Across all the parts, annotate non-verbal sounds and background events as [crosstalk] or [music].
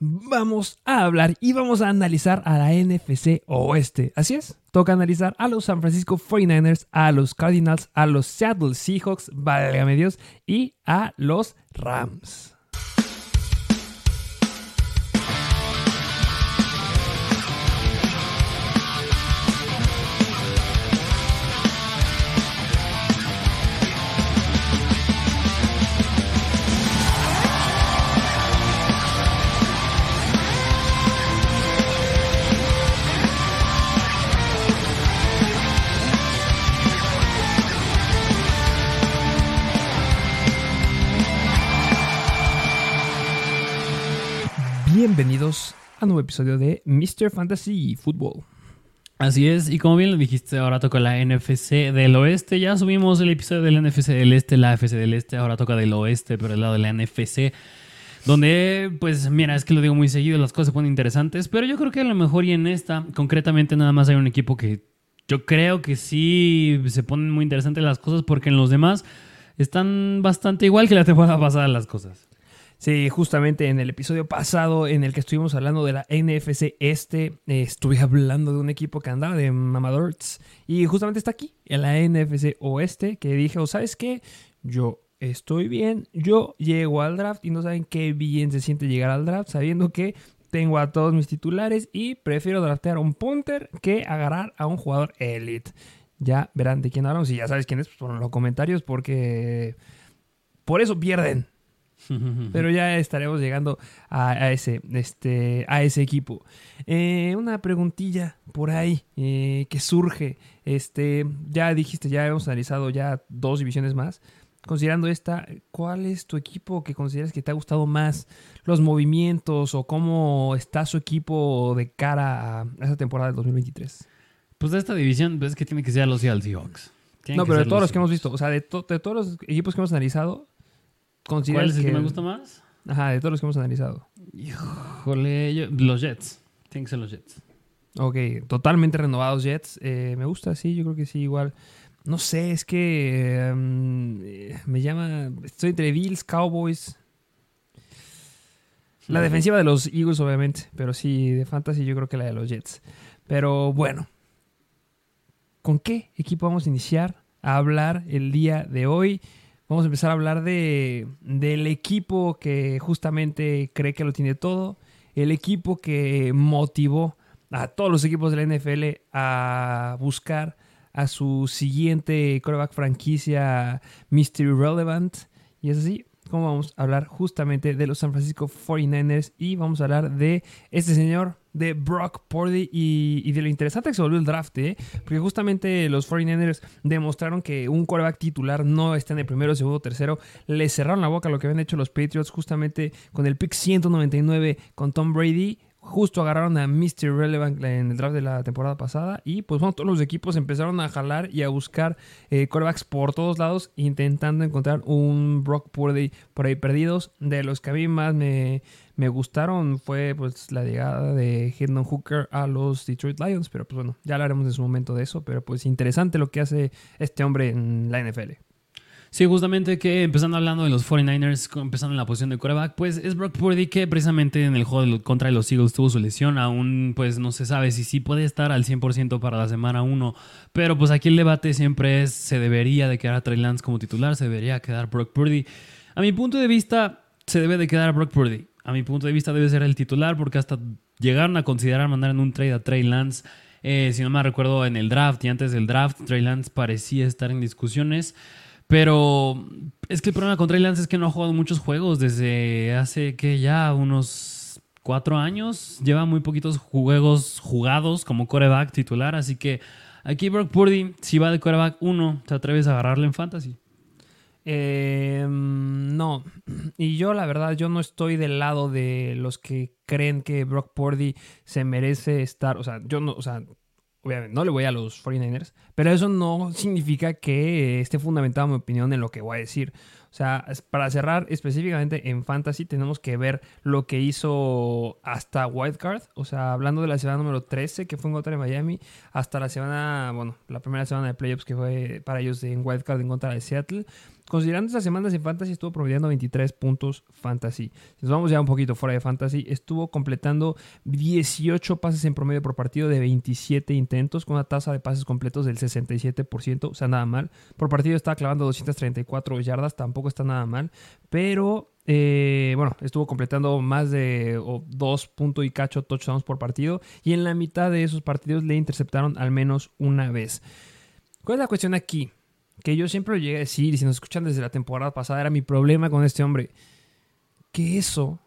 vamos a hablar y vamos a analizar a la NFC Oeste. Así es, toca analizar a los San Francisco 49ers, a los Cardinals, a los Seattle Seahawks, válgame Dios, y a los Rams. A nuevo episodio de Mr. Fantasy Football. Así es, y como bien lo dijiste, ahora toca la NFC del oeste. Ya subimos el episodio del NFC del este, la FC del este, ahora toca del oeste, pero el lado de la NFC. Donde, pues, mira, es que lo digo muy seguido, las cosas se ponen interesantes, pero yo creo que a lo mejor y en esta, concretamente, nada más hay un equipo que yo creo que sí se ponen muy interesantes las cosas, porque en los demás están bastante igual que la temporada [laughs] pasada las cosas. Sí, justamente en el episodio pasado en el que estuvimos hablando de la NFC Este, eh, estuve hablando de un equipo que andaba de Mamadorts y justamente está aquí, en la NFC Oeste, que dije, oh, ¿sabes qué? Yo estoy bien, yo llego al draft y no saben qué bien se siente llegar al draft sabiendo que tengo a todos mis titulares y prefiero draftear a un punter que agarrar a un jugador elite. Ya verán de quién hablamos. Si ya sabes quién es, pues en los comentarios porque por eso pierden. [laughs] Pero ya estaremos llegando a, ese, este, a ese equipo. Eh, una preguntilla por ahí eh, que surge. Este, ya dijiste, ya hemos analizado ya dos divisiones más. Considerando esta, ¿cuál es tu equipo que consideras que te ha gustado más? Los movimientos o cómo está su equipo de cara a esa temporada del 2023. Pues de esta división, ves que tiene que ser los Seahawks. no, pero de todos los que hemos visto, o sea, de, de todos los equipos que hemos analizado, ¿Cuál es el que, me gusta más? Ajá, de todos los que hemos analizado. Híjole, los Jets. Tienen que ser los Jets. Ok, totalmente renovados Jets. Eh, me gusta, sí, yo creo que sí, igual. No sé, es que em, me llama. Estoy entre Bills, Cowboys. La defensiva de los Eagles, obviamente. Pero sí, de fantasy, yo creo que la de los Jets. Pero bueno. ¿Con qué equipo vamos a iniciar a hablar el día de hoy? Vamos a empezar a hablar de, del equipo que justamente cree que lo tiene todo. El equipo que motivó a todos los equipos de la NFL a buscar a su siguiente quarterback franquicia Mystery Relevant. Y es así como vamos a hablar justamente de los San Francisco 49ers y vamos a hablar de este señor de Brock Purdy y, de lo interesante que se volvió el draft, ¿eh? porque justamente los 49ers demostraron que un quarterback titular no está en el primero, segundo, tercero. Le cerraron la boca a lo que habían hecho los Patriots justamente con el pick 199 con Tom Brady justo agarraron a Mr. Relevant en el draft de la temporada pasada y pues bueno, todos los equipos empezaron a jalar y a buscar eh, por todos lados intentando encontrar un Brock Purdy por ahí perdidos. De los que a mí más me, me gustaron fue pues la llegada de Hendon Hooker a los Detroit Lions, pero pues bueno, ya hablaremos en su momento de eso, pero pues interesante lo que hace este hombre en la NFL. Sí, justamente que empezando hablando de los 49ers, empezando en la posición de quarterback, pues es Brock Purdy que precisamente en el juego contra los Eagles tuvo su lesión. Aún pues no se sabe si sí puede estar al 100% para la semana 1. Pero pues aquí el debate siempre es, ¿se debería de quedar a Trey Lance como titular? ¿Se debería quedar Brock Purdy? A mi punto de vista, se debe de quedar Brock Purdy. A mi punto de vista debe ser el titular porque hasta llegaron a considerar mandar en un trade a Trey Lance. Eh, si no me recuerdo en el draft y antes del draft, Trey Lance parecía estar en discusiones. Pero es que el problema con Trey Lance es que no ha jugado muchos juegos desde hace que ya unos cuatro años. Lleva muy poquitos juegos jugados como coreback titular. Así que aquí Brock Purdy, si va de coreback 1, ¿te atreves a agarrarle en fantasy? Eh, no. Y yo, la verdad, yo no estoy del lado de los que creen que Brock Purdy se merece estar. O sea, yo no, o sea, obviamente no le voy a los 49ers, pero eso no significa que esté fundamentado mi opinión en lo que voy a decir. O sea, para cerrar específicamente en Fantasy tenemos que ver lo que hizo hasta Wildcard, o sea, hablando de la semana número 13 que fue en contra de Miami, hasta la semana, bueno, la primera semana de playoffs que fue para ellos en Wildcard en contra de Seattle. Considerando esas semanas en fantasy, estuvo promediando 23 puntos fantasy. Si nos vamos ya un poquito fuera de fantasy, estuvo completando 18 pases en promedio por partido de 27 intentos, con una tasa de pases completos del 67%, o sea, nada mal. Por partido estaba clavando 234 yardas, tampoco está nada mal, pero eh, bueno, estuvo completando más de 2 puntos y cacho touchdowns por partido y en la mitad de esos partidos le interceptaron al menos una vez. ¿Cuál es la cuestión aquí? Que yo siempre lo llegué a decir, y si nos escuchan desde la temporada pasada, era mi problema con este hombre. Que eso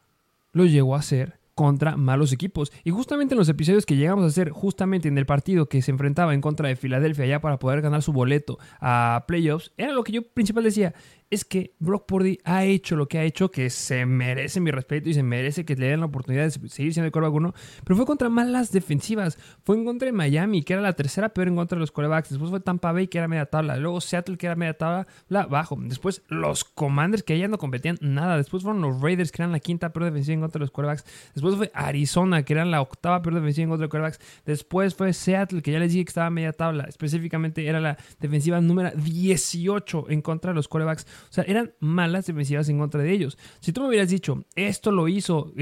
lo llegó a hacer contra malos equipos. Y justamente en los episodios que llegamos a hacer, justamente en el partido que se enfrentaba en contra de Filadelfia ya para poder ganar su boleto a playoffs, era lo que yo principal decía, es que Brock Purdy ha hecho lo que ha hecho, que se merece mi respeto y se merece que le den la oportunidad de seguir siendo el coreback uno, pero fue contra malas defensivas. Fue en contra de Miami, que era la tercera peor en contra de los corebacks. Después fue Tampa Bay, que era media tabla. Luego Seattle, que era media tabla bajo. Después los Commanders, que ya no competían nada. Después fueron los Raiders, que eran la quinta peor defensiva en contra de los corebacks. Después fue Arizona, que eran la octava peor defensiva en contra de los corebacks. Después fue Seattle, que ya les dije que estaba media tabla. Específicamente era la defensiva número 18 en contra de los corebacks. O sea, eran malas defensivas en contra de ellos. Si tú me hubieras dicho, esto lo hizo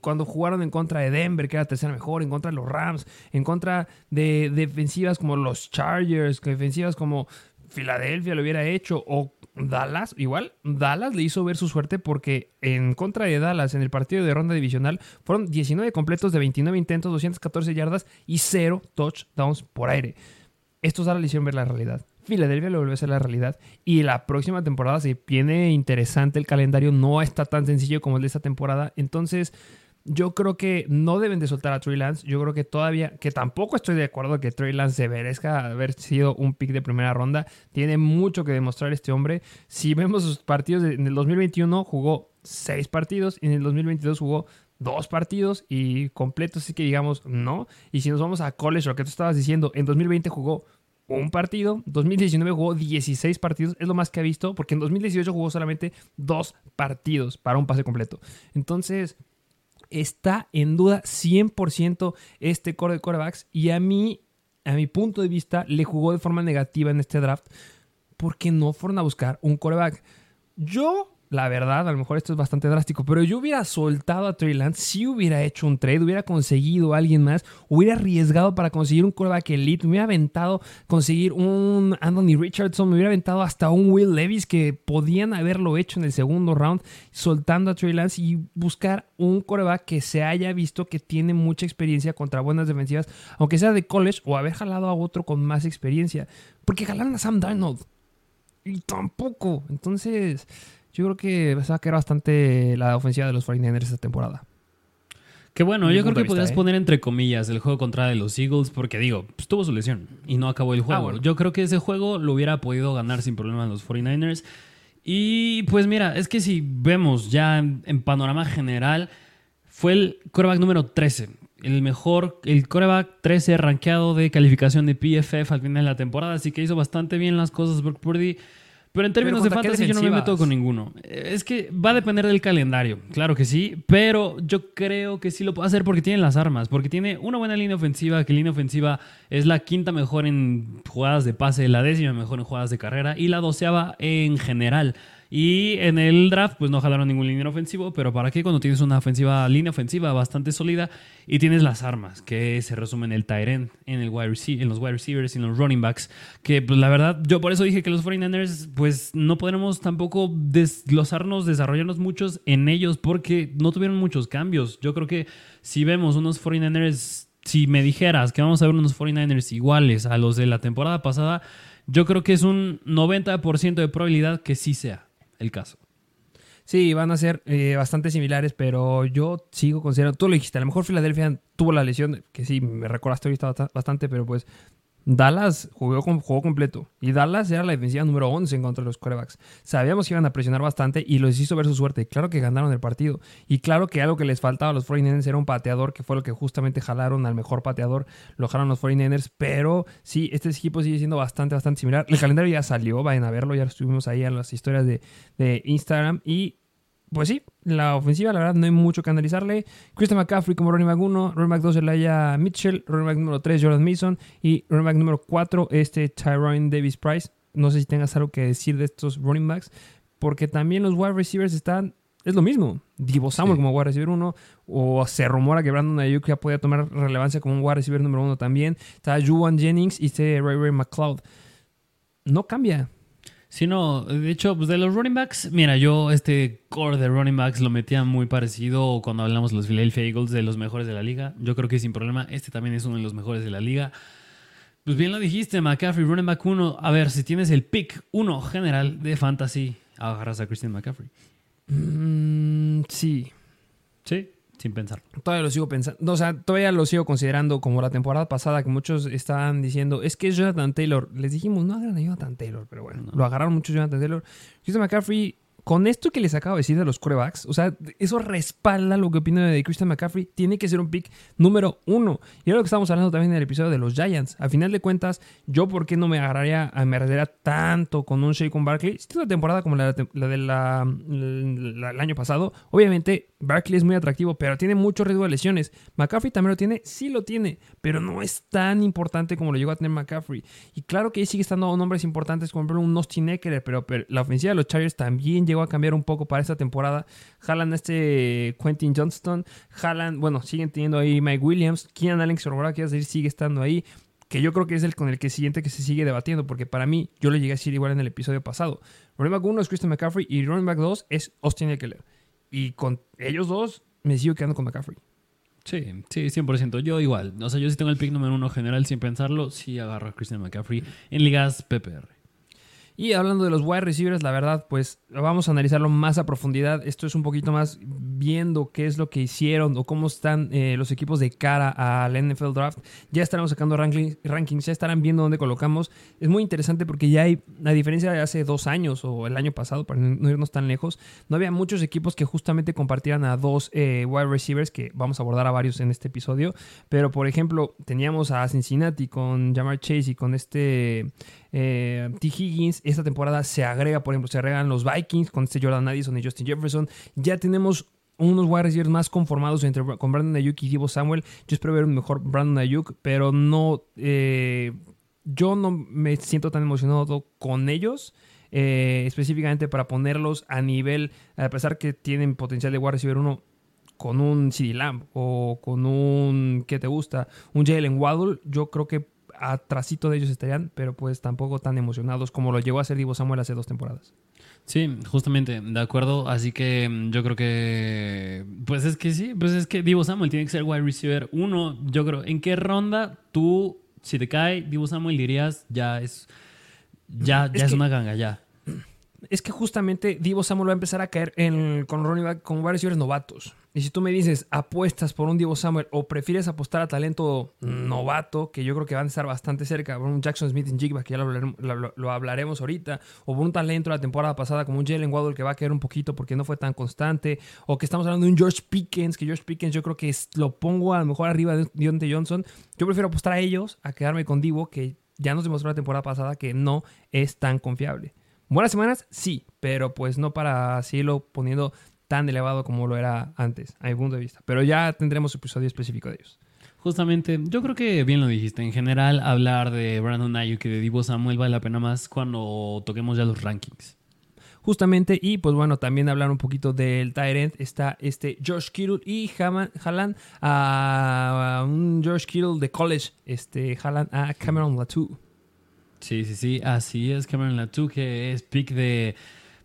cuando jugaron en contra de Denver, que era tercera mejor, en contra de los Rams, en contra de defensivas como los Chargers, defensivas como Filadelfia lo hubiera hecho, o Dallas, igual, Dallas le hizo ver su suerte porque en contra de Dallas en el partido de ronda divisional fueron 19 completos de 29 intentos, 214 yardas y 0 touchdowns por aire. Estos Dallas le hicieron ver la realidad. Filadelfia lo vuelve a ser la realidad. Y la próxima temporada se viene interesante. El calendario no está tan sencillo como el de esta temporada. Entonces, yo creo que no deben de soltar a Trey Lance. Yo creo que todavía, que tampoco estoy de acuerdo que Trey Lance se merezca haber sido un pick de primera ronda. Tiene mucho que demostrar este hombre. Si vemos sus partidos, en el 2021 jugó seis partidos, en el 2022 jugó dos partidos y completos, así que digamos no. Y si nos vamos a college, lo que tú estabas diciendo, en 2020 jugó un partido. 2019 jugó 16 partidos, es lo más que ha visto, porque en 2018 jugó solamente dos partidos para un pase completo. Entonces, está en duda 100% este core de corebacks y a mí, a mi punto de vista, le jugó de forma negativa en este draft porque no fueron a buscar un coreback. Yo la verdad, a lo mejor esto es bastante drástico, pero yo hubiera soltado a Trey Lance, si hubiera hecho un trade, hubiera conseguido a alguien más, hubiera arriesgado para conseguir un quarterback elite, me hubiera aventado conseguir un Anthony Richardson, me hubiera aventado hasta un Will Levis que podían haberlo hecho en el segundo round, soltando a Trey Lance y buscar un quarterback que se haya visto que tiene mucha experiencia contra buenas defensivas, aunque sea de college o haber jalado a otro con más experiencia, porque jalaron a Sam Darnold y tampoco, entonces yo creo que se va a quedar bastante la ofensiva de los 49ers esta temporada. Que bueno, yo creo que podrías ¿eh? poner entre comillas el juego contra de los Eagles porque digo, pues, tuvo su lesión y no acabó el juego. Ah, yo creo que ese juego lo hubiera podido ganar sin problema los 49ers. Y pues mira, es que si vemos ya en, panorama general, fue el coreback número 13. El mejor, el coreback 13 rankeado de calificación de PFF al final de la temporada. Así que hizo bastante bien las cosas Brock Purdy. Pero en términos de fantasy yo no me meto con ninguno. Es que va a depender del calendario, claro que sí, pero yo creo que sí lo puede hacer porque tiene las armas, porque tiene una buena línea ofensiva, que línea ofensiva es la quinta mejor en jugadas de pase, la décima mejor en jugadas de carrera y la doceava en general. Y en el draft, pues no jalaron ningún línea ofensivo, pero ¿para qué cuando tienes una ofensiva, línea ofensiva bastante sólida y tienes las armas, que se resumen en el tight en, el wide en los wide receivers y en los running backs? Que pues la verdad, yo por eso dije que los 49ers, pues no podremos tampoco desglosarnos, desarrollarnos muchos en ellos, porque no tuvieron muchos cambios. Yo creo que si vemos unos 49ers, si me dijeras que vamos a ver unos 49ers iguales a los de la temporada pasada, yo creo que es un 90% de probabilidad que sí sea el caso. Sí, van a ser eh, bastante similares, pero yo sigo considerando, tú lo dijiste, a lo mejor Filadelfia tuvo la lesión, que sí, me recordaste ahorita bastante, pero pues Dallas jugó, completo y Dallas era la defensiva número 11 en contra de los corebacks. Sabíamos que iban a presionar bastante y los hizo ver su suerte. Claro que ganaron el partido y claro que algo que les faltaba a los 49ers era un pateador, que fue lo que justamente jalaron al mejor pateador, lo jalaron los 49ers, pero sí, este equipo sigue siendo bastante, bastante similar. El calendario ya salió, vayan a verlo, ya estuvimos ahí en las historias de, de Instagram y pues sí, la ofensiva, la verdad, no hay mucho que analizarle. Christian McCaffrey como running back 1, running back 2 Elijah Mitchell, running back número 3 Jordan Mason y running back número 4 este Tyrone Davis Price. no sé si tengas algo que decir de estos running backs, porque también los wide receivers están, es lo mismo. Divo Samuel Sí. como wide receiver uno, o se rumora que Brandon Ayuk ya puede tomar relevancia como un wide receiver número uno también. Está Juwan Jennings y este Ray Ray McLeod. No cambia. Sí, no, de hecho, pues de los running backs, mira, yo este core de running backs lo metía muy parecido cuando hablamos de los Philadelphia Eagles, de los mejores de la liga. Yo creo que sin problema, este también es uno de los mejores de la liga. Pues bien lo dijiste, McCaffrey, running back 1. A ver, si tienes el pick 1 general de fantasy, agarras a Christian McCaffrey. Mm, sí, Sí, sin pensar. Todavía lo sigo pensando. O sea, todavía lo sigo considerando como la temporada pasada que muchos estaban diciendo, es que es Jonathan Taylor. Les dijimos, no agarran a Jonathan Taylor, pero bueno, No. lo agarraron mucho Jonathan Taylor. Christian McCaffrey, con esto que les acabo de decir de los corebacks, o sea, eso respalda lo que opino de Christian McCaffrey. Tiene que ser un pick número uno. Y era lo que estábamos hablando también en el episodio de los Giants. A final de cuentas, yo, ¿por qué no me agarraría, me arriesgaría tanto con un Shea con Barkley? Si tiene una temporada como la, la del año pasado, obviamente Barkley es muy atractivo, pero tiene mucho riesgo de lesiones. McCaffrey también lo tiene, sí lo tiene, pero no es tan importante como lo llegó a tener McCaffrey. Y claro que ahí sigue estando nombres importantes, como por ejemplo un Eckler, pero, pero la ofensiva de los Chargers también llegó a cambiar un poco para esta temporada. Jalan este Quentin Johnston, jalan, bueno, siguen teniendo ahí Mike Williams, Keenan Allen, que decir, sigue estando ahí. Que yo creo que es el con el que siguiente que se sigue debatiendo, porque para mí, yo le llegué a decir igual en el episodio pasado. Running back 1 es Christian McCaffrey y running back 2 es Austin Eckler. Y con ellos dos me sigo quedando con McCaffrey. Sí, sí, 100%. Yo igual. O sea, yo sí tengo el pick número uno general sin pensarlo. Sí agarro a Christian McCaffrey en ligas PPR. Y hablando de los wide receivers, la verdad, pues vamos a analizarlo más a profundidad. Esto es un poquito más viendo qué es lo que hicieron o cómo están eh, los equipos de cara al NFL Draft. Ya estaremos sacando ranking- rankings, ya estarán viendo dónde colocamos. Es muy interesante porque ya hay, a diferencia de hace dos años o el año pasado, para no irnos tan lejos, no había muchos equipos que justamente compartieran a dos eh, wide receivers, que vamos a abordar a varios en este episodio. Pero, por ejemplo, teníamos a Cincinnati con Jamar Chase y con este eh, T. Higgins. Esta temporada se agrega, por ejemplo, se agregan los Vikings con este Jordan Addison y Justin Jefferson. Ya tenemos unos wide receivers más conformados entre, con Brandon Ayuk y Divo Samuel. Yo espero ver un mejor Brandon Ayuk, pero no. eh, yo no me siento tan emocionado con ellos. eh, específicamente para ponerlos a nivel, a pesar que tienen potencial de wide receiver uno con un CD Lamb o con un, ¿qué te gusta? Un Jalen Waddle, yo creo que atrasito de ellos estarían, pero pues tampoco tan emocionados como lo llegó a hacer Divo Samuel hace dos temporadas. Sí, justamente, de acuerdo. Así que mm, yo creo que. Pues es que sí, pues es que Divo Samuel tiene que ser wide receiver uno. Yo creo, ¿en qué ronda tú, si te cae Divo Samuel, dirías ya es. Ya, ya Es es, que- una ganga, ya. Es que justamente Divo Samuel va a empezar a caer en, con running back, con wide receivers novatos. Y si tú me dices, apuestas por un Divo Samuel o prefieres apostar a talento novato, que yo creo que van a estar bastante cerca, por un Jackson Smith en Jigba, que ya lo hablaremos, ahorita, o por un talento de la temporada pasada como un Jalen Waddle que va a caer un poquito porque no fue tan constante, o que estamos hablando de un George Pickens, que George Pickens yo creo que lo pongo a lo mejor arriba de Deontay Johnson. Yo prefiero apostar a ellos a quedarme con Divo, que ya nos demostró la temporada pasada que no es tan confiable. Buenas semanas, sí, pero pues no para seguirlo poniendo tan elevado como lo era antes, a mi punto de vista. Pero ya tendremos episodio específico de ellos. Justamente, yo creo que bien lo dijiste. En general, hablar de Brandon Ayuk y de Divo Samuel vale la pena más cuando toquemos ya los rankings. Justamente, y pues bueno, también hablar un poquito del Tyrant. Está este George Kittle y jalan a un George Kittle de college. Este, jalan a Cameron Latu. Sí, sí, sí, así es Cameron Latu, que es pick de...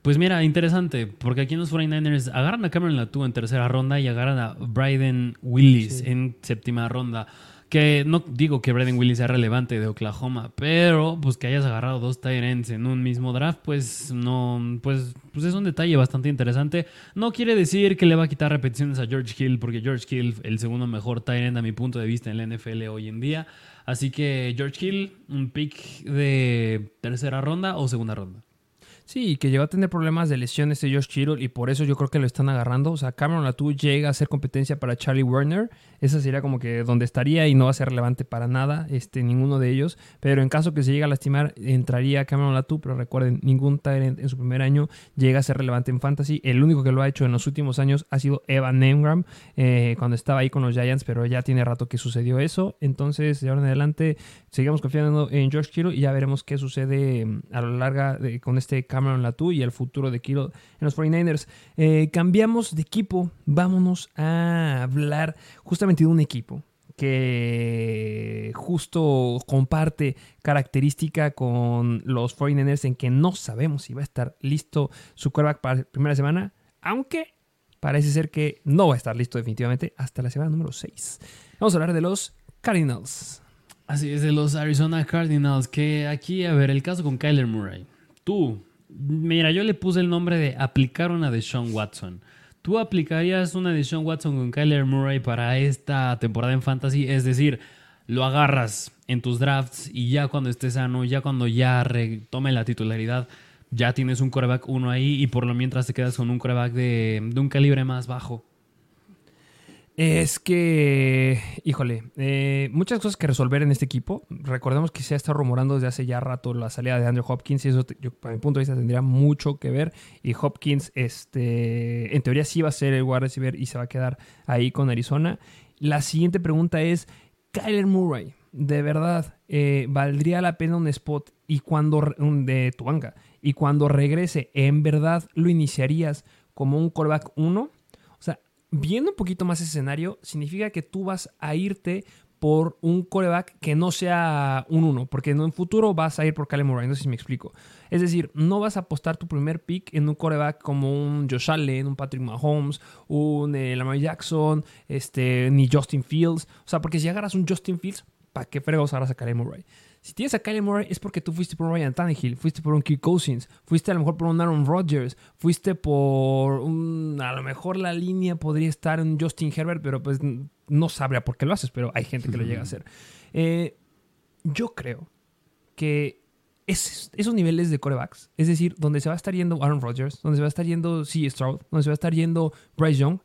Pues mira, interesante, porque aquí en los 49ers agarran a Cameron Latu en tercera ronda y agarran a Bryden Willis Sí. en séptima ronda. Que no digo que Bryden Willis sea relevante de Oklahoma, pero pues que hayas agarrado dos ends en un mismo draft, pues no, pues, pues es un detalle bastante interesante. No quiere decir que le va a quitar repeticiones a George Hill, porque George Hill, el segundo mejor end a mi punto de vista en la NFL hoy en día. Así que George Hill, un pick de tercera ronda o segunda ronda. Sí, que llegó a tener problemas de lesiones de Josh Kittle y por eso yo creo que lo están agarrando. O sea, Cameron Latu llega a ser competencia para Charlie Werner. Esa sería como que donde estaría y no va a ser relevante para nada este, ninguno de ellos. Pero en caso que se llegue a lastimar, entraría Cameron Latu. Pero recuerden, ningún Tyrant en su primer año llega a ser relevante en Fantasy. El único que lo ha hecho en los últimos años ha sido Evan Engram eh, cuando estaba ahí con los Giants, pero ya tiene rato que sucedió eso. Entonces, de ahora en adelante, seguimos confiando en Josh Kittle y ya veremos qué sucede mm, a lo largo con este Cameron Cameron Latu y el futuro de Kittle en los 49ers. Eh, cambiamos de equipo, vámonos a hablar justamente de un equipo que justo comparte característica con los 49ers en que no sabemos si va a estar listo su quarterback para la primera semana, aunque parece ser que no va a estar listo definitivamente hasta la semana número 6. Vamos a hablar de los Cardinals. Así es, de los Arizona Cardinals, que aquí, a ver, el caso con Kyler Murray. Tú, Mira, yo le puse el nombre de aplicar una de Sean Watson. ¿Tú aplicarías una de Sean Watson con Kyler Murray para esta temporada en Fantasy? Es decir, lo agarras en tus drafts y ya cuando esté sano, ya cuando ya retome la titularidad, ya tienes un coreback uno ahí y por lo mientras te quedas con un coreback de un calibre más bajo. Es que, híjole, eh, muchas cosas que resolver en este equipo. Recordemos que se ha estado rumorando desde hace ya rato la salida de Andrew Hopkins y eso, para mi punto de vista, tendría mucho que ver. Y Hopkins, este, en teoría sí va a ser el wide y se va a quedar ahí con Arizona. La siguiente pregunta es, Kyler Murray, de verdad, eh, ¿valdría la pena un spot y cuando, de tu banca? Y cuando regrese, ¿en verdad lo iniciarías como un callback 1? Viendo un poquito más ese escenario, significa que tú vas a irte por un coreback que no sea un 1, porque en un futuro vas a ir por Callum Murray, no sé si me explico. Es decir, no vas a apostar tu primer pick en un coreback como un Josh Allen, un Patrick Mahomes, un eh, Lamar Jackson, este, ni Justin Fields. O sea, porque si agarras un Justin Fields, ¿para qué fregos agarras a Callum Murray? Si tienes a Kylie Murray es porque tú fuiste por un Ryan Tannehill, fuiste por un Kirk Cousins, fuiste a lo mejor por un Aaron Rodgers, fuiste por un... A lo mejor la línea podría estar en Justin Herbert, pero pues no sabría por qué lo haces, pero hay gente que lo llega a hacer. Eh, yo creo que esos niveles de corebacks, es decir, donde se va a estar yendo Aaron Rodgers, donde se va a estar yendo C. Stroud, donde se va a estar yendo Bryce Young,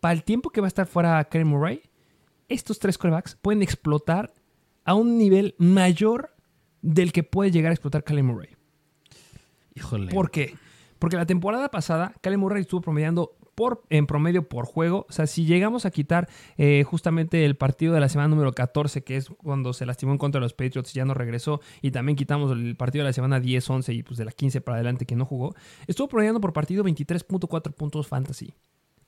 para el tiempo que va a estar fuera Kylie Murray, estos tres corebacks pueden explotar a un nivel mayor del que puede llegar a explotar Callum Murray. Híjole. ¿Por qué? Porque la temporada pasada, Callum Murray estuvo promediando por, en promedio por juego. O sea, si llegamos a quitar eh, justamente el partido de la semana número 14, que es cuando se lastimó en contra de los Patriots y ya no regresó, y también quitamos el partido de la semana 10, 11 y pues de la 15 para adelante que no jugó, estuvo promediando por partido 23.4 puntos fantasy.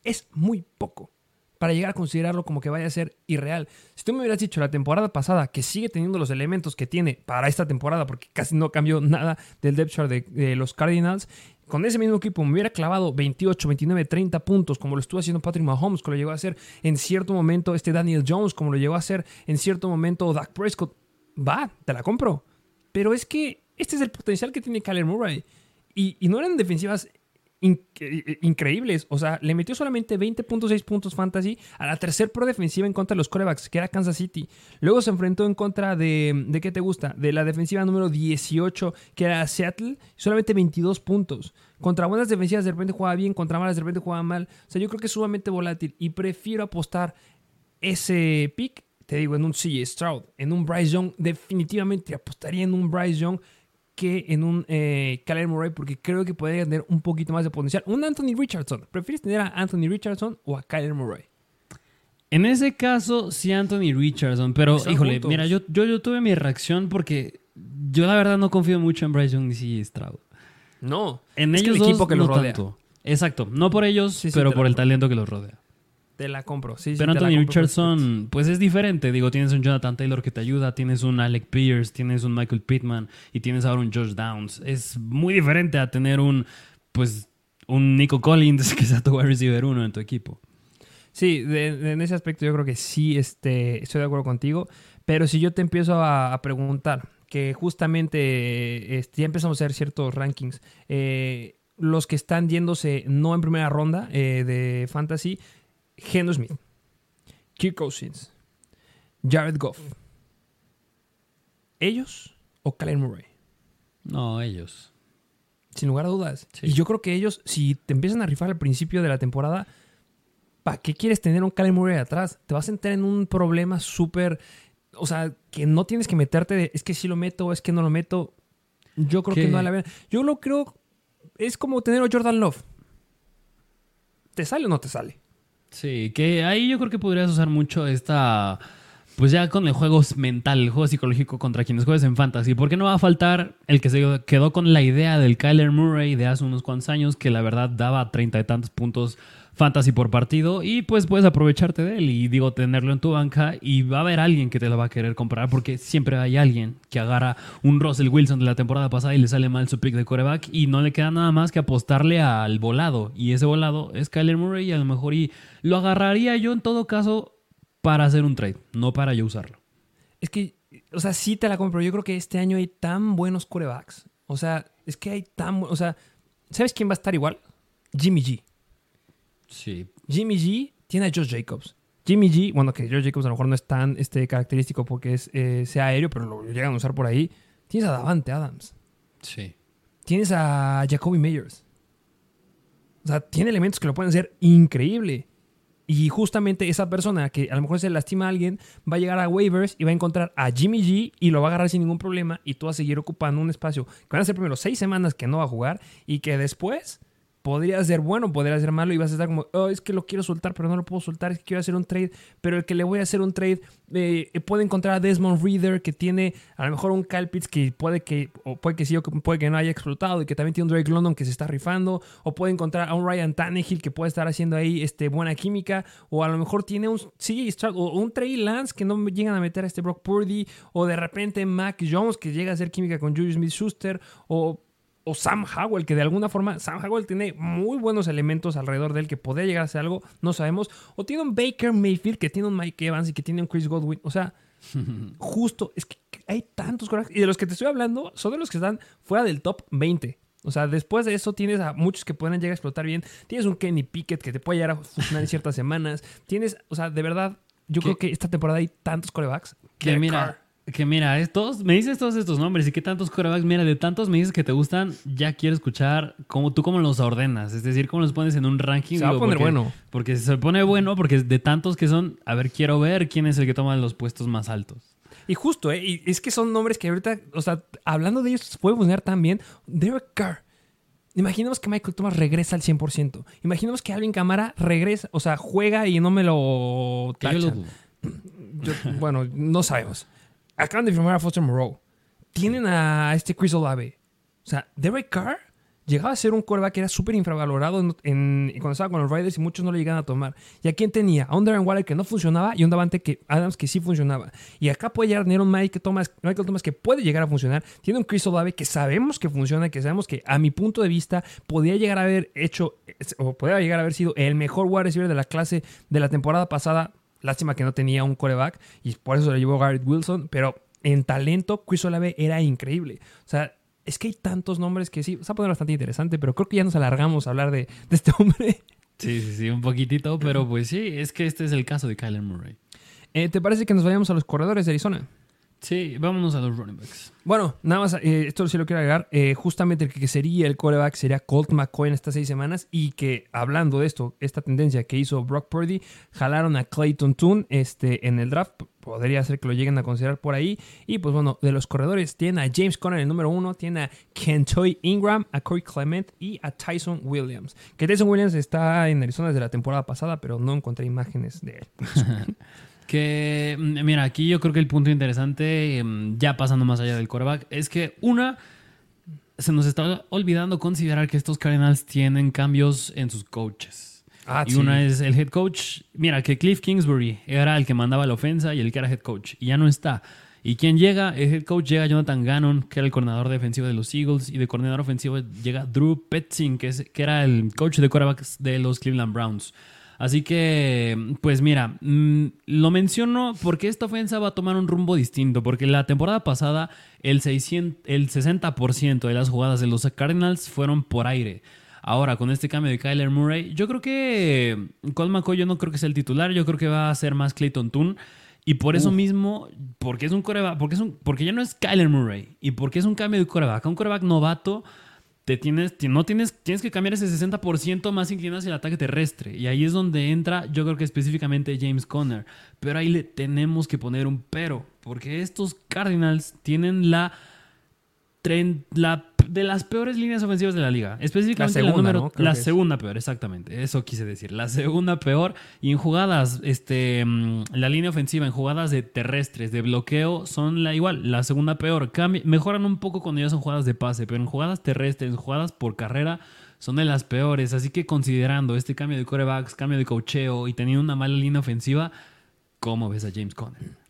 Es muy poco para llegar a considerarlo como que vaya a ser irreal. Si tú me hubieras dicho la temporada pasada que sigue teniendo los elementos que tiene para esta temporada, porque casi no cambió nada del depth chart de, los Cardinals, con ese mismo equipo me hubiera clavado 28, 29, 30 puntos, como lo estuvo haciendo Patrick Mahomes, como lo llegó a hacer en cierto momento este Daniel Jones, como lo llegó a hacer en cierto momento Dak Prescott. Va, te la compro. Pero es que este es el potencial que tiene Kyler Murray. Y, y no eran defensivas increíbles. O sea, le metió solamente 20.6 puntos fantasy a la tercer pro defensiva en contra de los corebacks, que era Kansas City. Luego se enfrentó en contra de, ¿de qué te gusta? De la defensiva número 18, que era Seattle, solamente 22 puntos. Contra buenas defensivas de repente jugaba bien, contra malas de repente jugaba mal. O sea, yo creo que es sumamente volátil y prefiero apostar ese pick, te digo, en un CJ Stroud, en un Bryce Young. Definitivamente apostaría en un Bryce Young que en un eh, Kyler Murray porque creo que podría tener un poquito más de potencial. Un Anthony Richardson. ¿Prefieres tener a Anthony Richardson o a Kyler Murray? En ese caso, sí, Anthony Richardson. Pero, híjole, mira, yo, yo, tuve mi reacción porque yo la verdad no confío mucho en Bryce Young y Stroud. No. En ellos el equipo que los rodea. Exacto. No por ellos, pero por el talento que los rodea. Te la compro, sí. Pero Anthony Richardson, pues es diferente. Digo, tienes un Jonathan Taylor que te ayuda, tienes un Alec Pierce, tienes un Michael Pittman y tienes ahora un Josh Downs. Es muy diferente a tener un, pues, un Nico Collins [laughs] que sea tu wide receiver uno en tu equipo. Sí, en ese aspecto yo creo que sí este, estoy de acuerdo contigo. Pero si yo te empiezo a, preguntar, que justamente este, ya empezamos a hacer ciertos rankings, eh, los que están yéndose no en primera ronda eh, de fantasy, Geno Smith, Kirk Cousins, Jared Goff. ¿Ellos o Kyler Murray? No, ellos. Sin lugar a dudas. Sí. Y yo creo que ellos, si te empiezan a rifar al principio de la temporada, ¿para qué quieres tener un Kyler Murray atrás? Te vas a entrar en un problema súper. O sea, que no tienes que meterte de es que sí lo meto, es que no lo meto. Yo creo que Que- no a la verdad. Yo lo creo. Es como tener a Jordan Love. ¿Te sale o no te sale? Sí, que ahí yo creo que podrías usar mucho esta. Pues ya con el juego mental, el juego psicológico contra quienes juegues en fantasy. Porque no va a faltar el que se quedó con la idea del Kyler Murray de hace unos cuantos años, que la verdad daba treinta y tantos puntos fantasy por partido. Y pues puedes aprovecharte de él y digo, tenerlo en tu banca. Y va a haber alguien que te lo va a querer comprar, porque siempre hay alguien que agarra un Russell Wilson de la temporada pasada y le sale mal su pick de coreback. Y no le queda nada más que apostarle al volado. Y ese volado es Kyler Murray y a lo mejor y lo agarraría yo en todo caso para hacer un trade, no para yo usarlo. Es que, o sea, sí te la compro. Yo creo que este año hay tan buenos corebacks. O sea, es que hay tan. O sea, ¿sabes quién va a estar igual? Jimmy G. Sí. Jimmy G tiene a Josh Jacobs. Jimmy G, bueno, que Josh Jacobs a lo mejor no es tan este, característico porque es, eh, sea aéreo, pero lo llegan a usar por ahí. Tienes a Davante Adams. Sí. Tienes a Jacoby Meyers. O sea, tiene elementos que lo pueden hacer increíble. Y justamente esa persona que a lo mejor se lastima a alguien va a llegar a waivers y va a encontrar a Jimmy G y lo va a agarrar sin ningún problema y tú vas a seguir ocupando un espacio que van a ser primero seis semanas que no va a jugar y que después podría ser bueno, podría ser malo y vas a estar como, oh, es que lo quiero soltar, pero no lo puedo soltar, es que quiero hacer un trade, pero el que le voy a hacer un trade eh, puede encontrar a Desmond Reader que tiene a lo mejor un Pitts que puede que, o puede que sí, o puede que no haya explotado y que también tiene un Drake London que se está rifando, o puede encontrar a un Ryan Tannehill que puede estar haciendo ahí este, buena química, o a lo mejor tiene un Stroud o un Trey Lance que no llegan a meter a este Brock Purdy, o de repente Mac Jones que llega a hacer química con Julius Smith Schuster, o o Sam Howell, que de alguna forma Sam Howell tiene muy buenos elementos alrededor de él que podría llegar a ser algo, no sabemos. O tiene un Baker Mayfield, que tiene un Mike Evans y que tiene un Chris Godwin. O sea, [laughs] justo, es que hay tantos corajes. Y de los que te estoy hablando son de los que están fuera del top 20. O sea, después de eso tienes a muchos que pueden llegar a explotar bien. Tienes un Kenny Pickett que te puede llegar a funcionar en ciertas [laughs] semanas. Tienes, o sea, de verdad, yo ¿Qué? creo que esta temporada hay tantos corebacks. Que mira. Que mira, estos, me dices todos estos nombres y qué tantos corebacks, mira, de tantos me dices que te gustan, ya quiero escuchar cómo tú cómo los ordenas, es decir, cómo los pones en un ranking. Se va a poner porque- bueno. Porque se pone bueno, porque de tantos que son, a ver, quiero ver quién es el que toma los puestos más altos. Y justo, ¿eh? Y es que son nombres que ahorita, o sea, hablando de ellos, puede funcionar tan bien. Derek Carr. Imaginemos que Michael Thomas regresa al 100%. Imaginemos que Alvin Camara regresa, o sea, juega y no me lo. Yo- bueno, no sabemos. Acaban de firmar a Foster Moreau. Tienen a este Chris Olave. O sea, Derek Carr llegaba a ser un quarterback que era súper infravalorado en, cuando estaba con los Raiders y muchos no lo llegaban a tomar. ¿Y a quién tenía? A un Darren Waller que no funcionaba y un Davante que, Adams que sí funcionaba. Y acá puede llegar a tener un Mike Thomas, Michael Thomas que puede llegar a funcionar. Tiene un Chris Olave que sabemos que funciona, que sabemos que a mi punto de vista podría llegar a haber hecho o podría llegar a haber sido el mejor wide receiver de la clase de la temporada pasada. Lástima que no tenía un coreback y por eso lo llevó Garrett Wilson, pero en talento Chris Olave era increíble. O sea, es que hay tantos nombres que sí, se va a poner bastante interesante, pero creo que ya nos alargamos a hablar de, [laughs] de este hombre. Sí, sí, sí, un poquitito, pero pues sí, es que este es el caso de Kyler Murray. Eh, ¿Te parece que nos vayamos a los corredores de Arizona? Sí, vámonos a los running backs. Bueno, nada más, eh, esto sí lo quiero agregar. eh, justamente el que sería el coreback sería Colt McCoy en estas seis semanas. Y que hablando de esto, esta tendencia que hizo Brock Purdy, jalaron a Clayton Toon este, en el draft. Podría ser que lo lleguen a considerar por ahí. Y pues bueno, de los corredores, tiene a James Conner el número uno, tiene a Kentoy Ingram, a Corey Clement y a Tyson Williams. Que Tyson Williams está en Arizona desde la temporada pasada, pero no encontré imágenes de él. [laughs] Que, mm, mira, aquí yo creo que el punto interesante, mm, ya pasando más allá del quarterback, es que una, se nos está olvidando considerar que estos Cardinals tienen cambios en sus coaches. Ah, y una es el head coach. Mira, que Cliff Kingsbury era el que mandaba la ofensa y el que era head coach. Y ya no está. ¿Y quién llega? El head coach llega Jonathan Gannon, que era el coordinador defensivo de los Eagles. Y de coordinador ofensivo llega Drew Petzing, que, es, que era el coach de quarterbacks de los Cleveland Browns. Así que, pues mira, mm, lo menciono porque esta ofensa va a tomar un rumbo distinto. Porque la temporada pasada, el, 600, el 60% de las jugadas de los Cardinals fueron por aire. Ahora, con este cambio de Kyler Murray, yo creo que Colt McCoy yo no creo que sea el titular, yo creo que va a ser más Clayton Toon. Y por eso mismo, porque es un coreback, porque, es un, porque ya no es Kyler Murray y porque es un cambio de coreback, un coreback novato, te tienes, no tienes, tienes que cambiar ese 60% más inclinado hacia el ataque terrestre. Y ahí es donde entra, yo creo que específicamente James Conner. Pero ahí le tenemos que poner un pero, porque estos Cardinals tienen la, la de las peores líneas ofensivas de la liga. Específicamente la, segunda, número, la segunda peor, exactamente. Eso quise decir. La segunda peor. Y en jugadas, este, mm, la línea ofensiva, en jugadas de terrestres, de bloqueo, son la igual. La segunda peor. mejoran un poco cuando ya son jugadas de pase, pero en jugadas terrestres, en jugadas por carrera, son de las peores. Así que considerando este cambio de corebacks, cambio de cocheo y teniendo una mala línea ofensiva, ¿cómo ves a James Conner?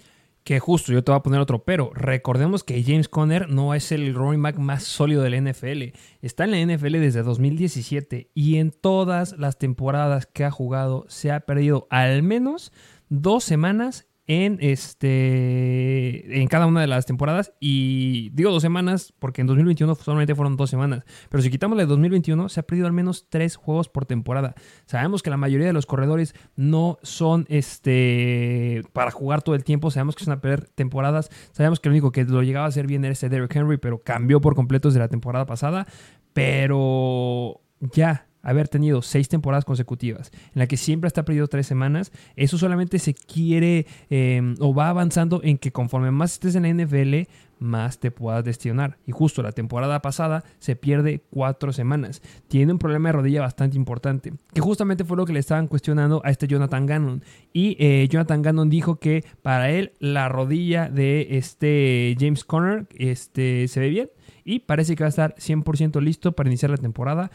Que justo, yo te voy a poner otro pero. Recordemos que James Conner no es el running back más sólido de la NFL. Está en la NFL desde 2017 y en todas las temporadas que ha jugado se ha perdido al menos dos semanas en este en cada una de las temporadas. Y digo dos semanas porque en 2021 solamente fueron dos semanas. Pero si quitamos la de 2021 se ha perdido al menos tres juegos por temporada. Sabemos que la mayoría de los corredores no son este para jugar todo el tiempo. Sabemos que son a perder temporadas. Sabemos que lo único que lo llegaba a hacer bien era ese Derrick Henry pero cambió por completo desde la temporada pasada. Pero ya haber tenido seis temporadas consecutivas en la que siempre está perdido tres semanas, eso solamente se quiere em, o va avanzando en que conforme más estés en la NFL, más te puedas destionar. Y justo la temporada pasada se pierde cuatro semanas. Tiene un problema de rodilla bastante importante, que justamente fue lo que le estaban cuestionando a este Jonathan Gannon. Y eh, Jonathan Gannon dijo que para él la rodilla de este James Conner este, se ve bien y parece que va a estar 100% listo para iniciar la temporada.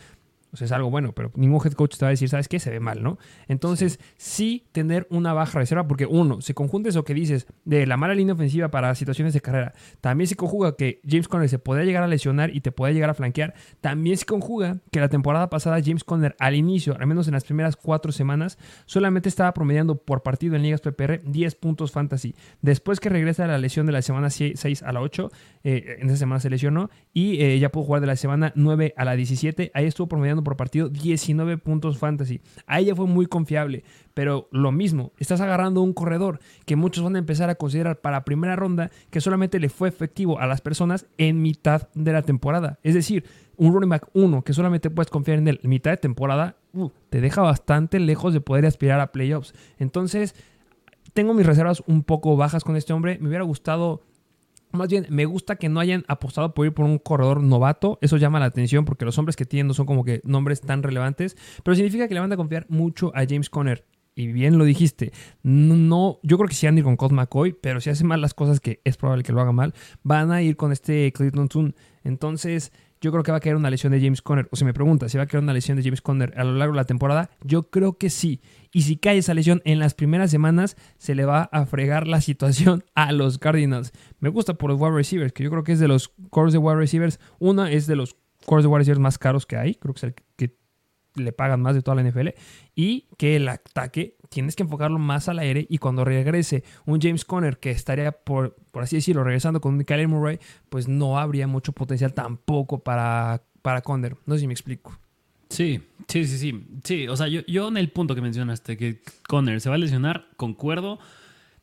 O sea, es algo bueno, pero ningún head coach te va a decir, ¿sabes qué? Se ve mal, ¿no? Entonces, sí. tener una baja reserva, porque uno, se conjunta eso que dices de la mala línea ofensiva para situaciones de carrera. También se conjuga que James Conner se podría llegar a lesionar y te puede llegar a flanquear. También se conjuga que la temporada pasada James Conner al inicio, al menos en las primeras cuatro semanas, solamente estaba promediando por partido en ligas PPR 10 puntos fantasy. Después que regresa a la lesión de la semana 6 a la 8, eh, en esa semana se lesionó y eh, ya pudo jugar de la semana 9 a la 17. Ahí estuvo promediando por partido 19 puntos fantasy. Ahí ya fue muy confiable. Pero lo mismo, estás agarrando un corredor que muchos van a empezar a considerar para primera ronda que solamente le fue efectivo a las personas en mitad de la temporada. Es decir, un running back 1 que solamente puedes confiar en él en mitad de temporada, uh, te deja bastante lejos de poder aspirar a playoffs. Entonces, tengo mis reservas un poco bajas con este hombre. Me hubiera gustado más bien, me gusta que no hayan apostado por ir por un corredor novato. Eso llama la atención porque los hombres que tienen no son como que nombres tan relevantes. Pero significa que le van a confiar mucho a James Conner. Y bien lo dijiste, no, yo creo que sí van a ir con Colt McCoy, pero si hace mal las cosas, que es probable que lo haga mal, van a ir con este Clayton Tune. Entonces, yo creo que va a caer una lesión de James Conner. O si me pregunta si va a caer una lesión de James Conner a lo largo de la temporada, yo creo que sí. Y si cae esa lesión en las primeras semanas, se le va a fregar la situación a los Cardinals. Me gusta por los wide receivers, que yo creo que es de los cores de wide receivers. Una es de los cores de wide receivers más caros que hay. Creo que es el le pagan más de toda la NFL. Y que el ataque tienes que enfocarlo más al aire y cuando regrese un James Conner que estaría, por, por así decirlo, regresando con un Kyler Murray, pues no habría mucho potencial tampoco para, para Conner. No sé si me explico. Sí, sí, sí, sí. Sí, o sea, yo, yo en el punto que mencionaste, que Conner se va a lesionar, concuerdo.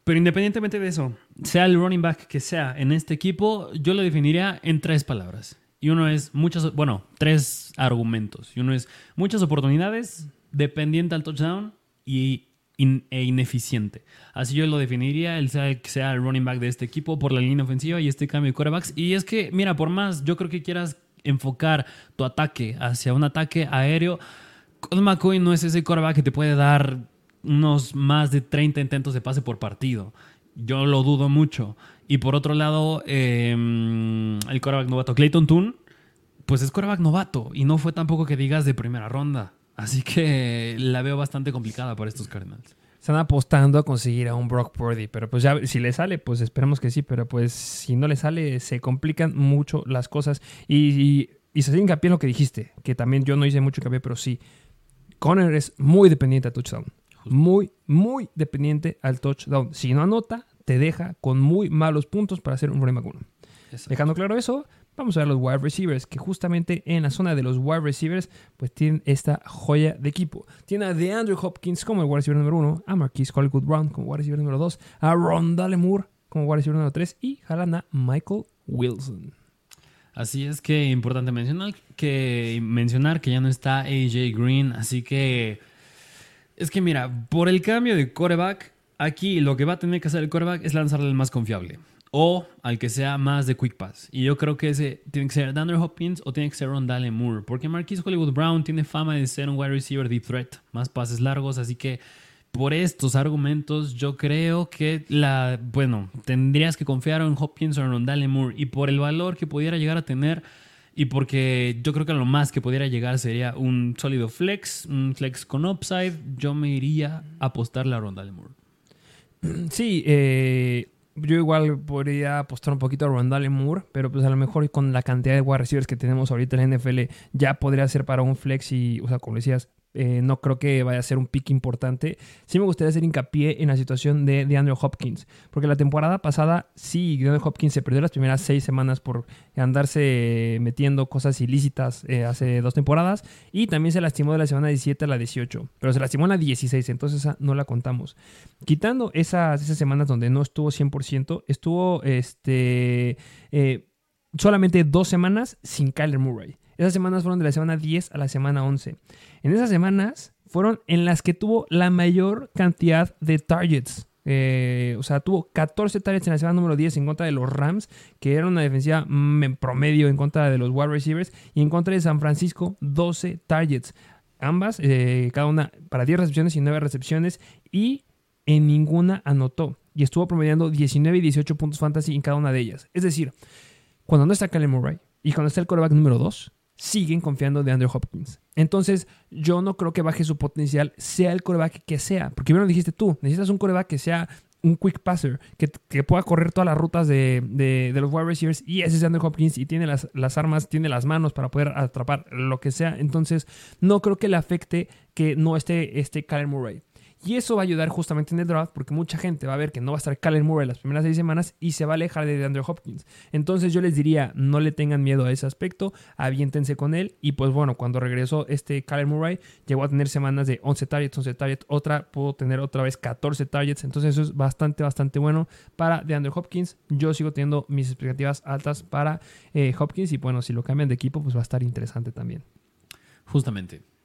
Pero independientemente de eso, sea el running back que sea en este equipo, yo lo definiría en tres palabras. Y uno es muchas, bueno, tres argumentos. Y uno es muchas oportunidades, dependiente al touchdown y e ineficiente. Así yo lo definiría, el sea que sea el running back de este equipo por la línea ofensiva y este cambio de quarterbacks. Y es que, mira, por más yo creo que quieras enfocar tu ataque hacia un ataque aéreo, Colt McCoy no es ese quarterback que te puede dar unos más de 30 intentos de pase por partido. Yo lo dudo mucho. Y por otro lado, em, el quarterback novato Clayton Toon, pues es quarterback novato y no fue tampoco que digas de primera ronda. Así que la veo bastante complicada para estos Cardinals. Están apostando a conseguir a un Brock Purdy, pero pues ya si le sale, pues esperemos que sí, pero pues si no le sale, se complican mucho las cosas. Y, y, se hace hincapié en lo que dijiste, que también yo no hice mucho hincapié, pero sí. Conner es muy dependiente al touchdown. Muy, muy dependiente al touchdown. Si no anota, te deja con muy malos puntos para hacer un running back 1. Dejando claro eso, Vamos a ver los wide receivers, que justamente en la zona de los wide receivers, pues tienen esta joya de equipo. Tiene a DeAndre Hopkins como el wide receiver número uno, a Marquise Hollywood Brown como wide receiver número dos, a Rondale Moore como wide receiver número tres y jalan a Michael Wilson. Así es que importante mencionar que, mencionar que ya no está AJ Green, así que es que mira, por el cambio de coreback, aquí lo que va a tener que hacer el coreback es lanzarle el más confiable o al que sea más de quick pass. Y yo creo que ese tiene que ser Dandre Hopkins o tiene que ser Rondale Moore, porque Marquis Hollywood Brown tiene fama de ser un wide receiver deep threat, más pases largos, así que por estos argumentos, yo creo que la, bueno, tendrías que confiar en Hopkins o en Rondale Moore. Y por el valor que pudiera llegar a tener, y porque yo creo que lo más que pudiera llegar sería un sólido flex, un flex con upside, yo me iría a apostarle a Rondale Moore. [clears throat] Sí, eh, yo igual podría apostar un poquito a Rondale Moore, pero pues a lo mejor con la cantidad de wide receivers que tenemos ahorita en la NFL ya podría ser para un flex y, o sea, como decías, eh, no creo que vaya a ser un pick importante. Sí me gustaría hacer hincapié en la situación de, de Andrew Hopkins, porque la temporada pasada sí, Andrew Hopkins se perdió las primeras seis semanas por andarse metiendo cosas ilícitas eh, hace dos temporadas y también se lastimó de la semana 17 a la 18, pero se lastimó en la 16, entonces esa no la contamos. Quitando esas, esas semanas donde no estuvo 100%, estuvo este, eh, solamente dos semanas sin Kyler Murray. Esas semanas fueron de la semana 10 a la semana 11. En esas semanas fueron en las que tuvo la mayor cantidad de targets. Eh, o sea, tuvo 14 targets en la semana número 10 en contra de los Rams, que era una defensiva mm, en promedio en contra de los wide receivers, y en contra de San Francisco, 12 targets. Ambas, eh, cada una para 10 recepciones y 9 recepciones, y en ninguna anotó. Y estuvo promediando 19 y 18 puntos fantasy en cada una de ellas. Es decir, cuando no está Kyle Murray y cuando está el quarterback número 2, siguen confiando de Andrew Hopkins. Entonces, yo no creo que baje su potencial, sea el coreback que sea. Porque bien lo dijiste tú, necesitas un coreback que sea un quick passer, que, pueda correr todas las rutas de, los wide receivers. Y ese es Andrew Hopkins y tiene las, las, armas, tiene las manos para poder atrapar lo que sea. Entonces, no creo que le afecte que no esté este Murray. Y eso va a ayudar justamente en el draft porque mucha gente va a ver que no va a estar Kyler Murray las primeras seis semanas y se va a alejar de Andrew Hopkins. Entonces yo les diría, no le tengan miedo a ese aspecto, aviéntense con él. Y pues bueno, cuando regresó este Kyler Murray, llegó a tener semanas de 11 targets, 11 targets, otra pudo tener otra vez 14 targets. Entonces eso es bastante, bastante bueno para DeAndre Hopkins. Yo sigo teniendo mis expectativas altas para eh, Hopkins y bueno, si lo cambian de equipo, pues va a estar interesante también. Justamente.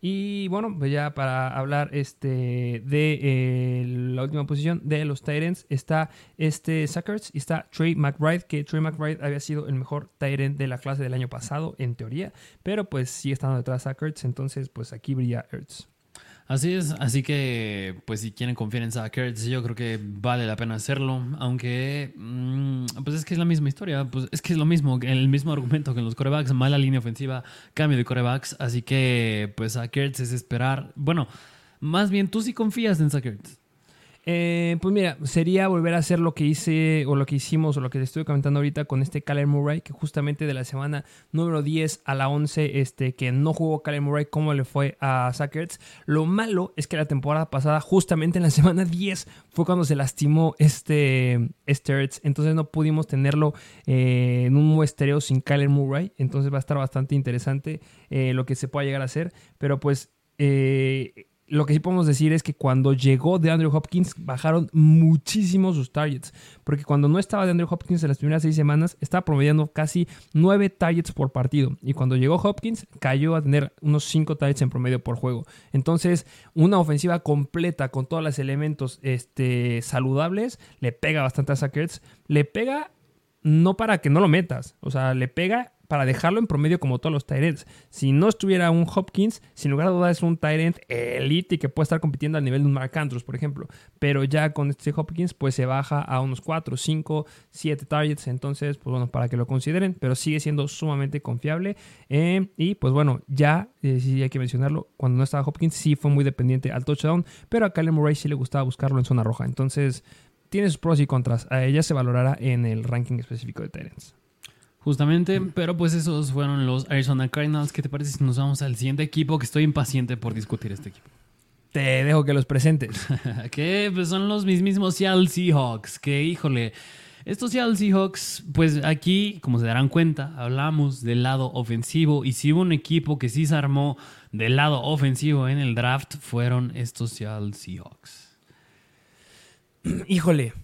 Y bueno, pues ya para hablar este, de eh, la última posición de los Titans está este Suckers y está Trey McBride, que Trey McBride había sido el mejor Tyrant de la clase del año pasado, en teoría, pero pues sigue estando detrás de Suckers, entonces pues aquí brilla Ertz. Así es, así que pues si quieren confiar en Zach yo creo que vale la pena hacerlo, aunque mm, pues es que es la misma historia, pues es que es lo mismo, el mismo argumento que en los corebacks, mala línea ofensiva, cambio de corebacks, así que pues Zach es esperar, bueno, más bien tú sí confías en Zach eh, pues mira, sería volver a hacer lo que hice o lo que hicimos o lo que te estoy comentando ahorita con este Kyler Murray, que justamente de la semana número 10 a la 11, este, que no jugó Kyler Murray, ¿cómo le fue a Sackers? Lo malo es que la temporada pasada, justamente en la semana 10, fue cuando se lastimó este, este entonces no pudimos tenerlo eh, en un muestreo sin Kyler Murray, entonces va a estar bastante interesante eh, lo que se pueda llegar a hacer, pero pues... lo que sí podemos decir es que cuando llegó de Andrew Hopkins bajaron muchísimo sus targets. Porque cuando no estaba de Andrew Hopkins en las primeras seis semanas, estaba promediando casi nueve targets por partido. Y cuando llegó Hopkins, cayó a tener unos cinco targets en promedio por juego. Entonces, una ofensiva completa con todos los elementos este, saludables le pega bastante a Sackers. Le pega no para que no lo metas. O sea, le pega para dejarlo en promedio como todos los Tyrants. Si no estuviera un Hopkins, sin lugar a dudas es un Tyrant elite y que puede estar compitiendo al nivel de un Mark Andrews, por ejemplo. Pero ya con este Hopkins, pues se baja a unos 4, 5, 7 targets. Entonces, pues bueno, para que lo consideren, pero sigue siendo sumamente confiable. Eh, y pues bueno, ya, eh, sí hay que mencionarlo, cuando no estaba Hopkins, sí fue muy dependiente al touchdown, pero a Kyler Murray sí le gustaba buscarlo en zona roja. Entonces, tiene sus pros y contras. A ella se valorará en el ranking específico de Tyrants. Justamente, pero pues esos fueron los Arizona Cardinals. ¿Qué te parece si nos vamos al siguiente equipo? Que estoy impaciente por discutir este equipo. Te dejo que los presentes. [laughs] que pues son los mismos Seattle Seahawks. Que híjole, estos Seattle Seahawks, pues aquí, como se darán cuenta, hablamos del lado ofensivo. Y si hubo un equipo que sí se armó del lado ofensivo en el draft, fueron estos Seattle Seahawks. [clears throat] Híjole,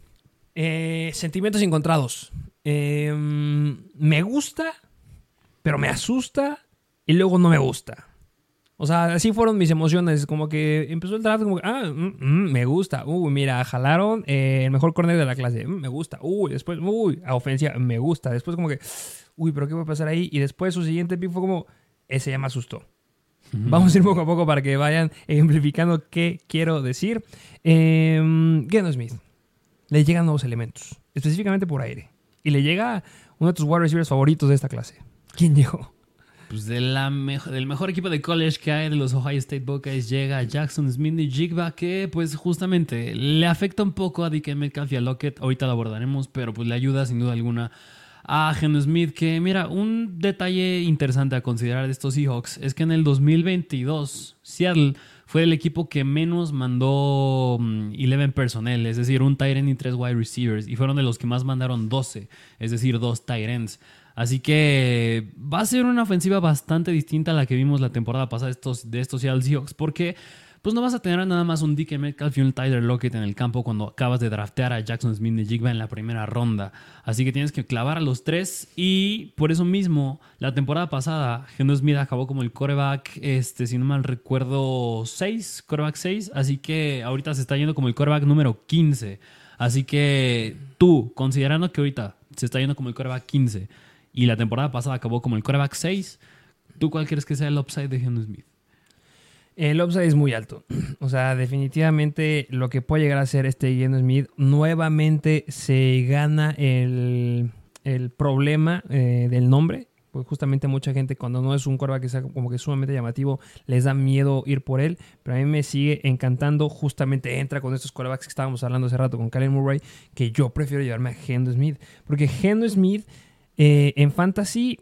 eh, sentimientos encontrados. Em, me gusta pero me asusta y luego no me gusta. O sea, así fueron mis emociones. Como que empezó el draft, como que, ah, mm, mm, me gusta. Uy, mira, jalaron eh, el mejor corner de la clase. Mm, me gusta. Uy, después, uy, a ofensiva, me gusta. Después, como que, uy, pero ¿qué va a pasar ahí? Y después su siguiente pick fue como, ese ya me asustó. Vamos a ir poco a poco para que vayan ejemplificando qué quiero decir. Eh, Smith. Le llegan nuevos elementos, específicamente por aire. Y le llega uno de tus wide receivers favoritos de esta clase. ¿Quién llegó? Pues de la del mejor equipo de college que hay de los Ohio State Buckeyes llega Jackson Smith y Jigba que pues justamente le afecta un poco a DK Metcalf y a Lockett. Ahorita lo abordaremos, pero pues le ayuda sin duda alguna a Geno Smith que mira, un detalle interesante a considerar de estos Seahawks es que en el 2022 Seattle fue el equipo que menos mandó 11 mm, personnel, es decir, un tight end y tres wide receivers y fueron de los que más mandaron 12, es decir, dos tight ends. Así que va a ser una ofensiva bastante distinta a la que vimos la temporada pasada de estos, Seattle Seahawks, porque pues no vas a tener nada más un DK Metcalf y un Tyler Lockett en el campo cuando acabas de draftear a Jackson Smith de Jigba en la primera ronda. Así que tienes que clavar a los tres y por eso mismo la temporada pasada Geno Smith acabó como el coreback, este, si no mal recuerdo, 6, coreback 6, así que ahorita se está yendo como el coreback número 15. Así que tú, considerando que ahorita se está yendo como el coreback 15, y la temporada pasada acabó como el quarterback 6, ¿tú cuál crees que sea el upside de Geno Smith? El upside es muy alto. [clears throat] O sea, definitivamente lo que puede llegar a ser este Geno Smith, nuevamente se gana el, problema eh, del nombre. Pues justamente mucha gente cuando no es un quarterback que sea como que sumamente llamativo, les da miedo ir por él. Pero a mí me sigue encantando. Justamente entra con estos quarterbacks que estábamos hablando hace rato con Kalen Murray, que yo prefiero llevarme a Geno Smith. Porque Geno Smith eh, en fantasy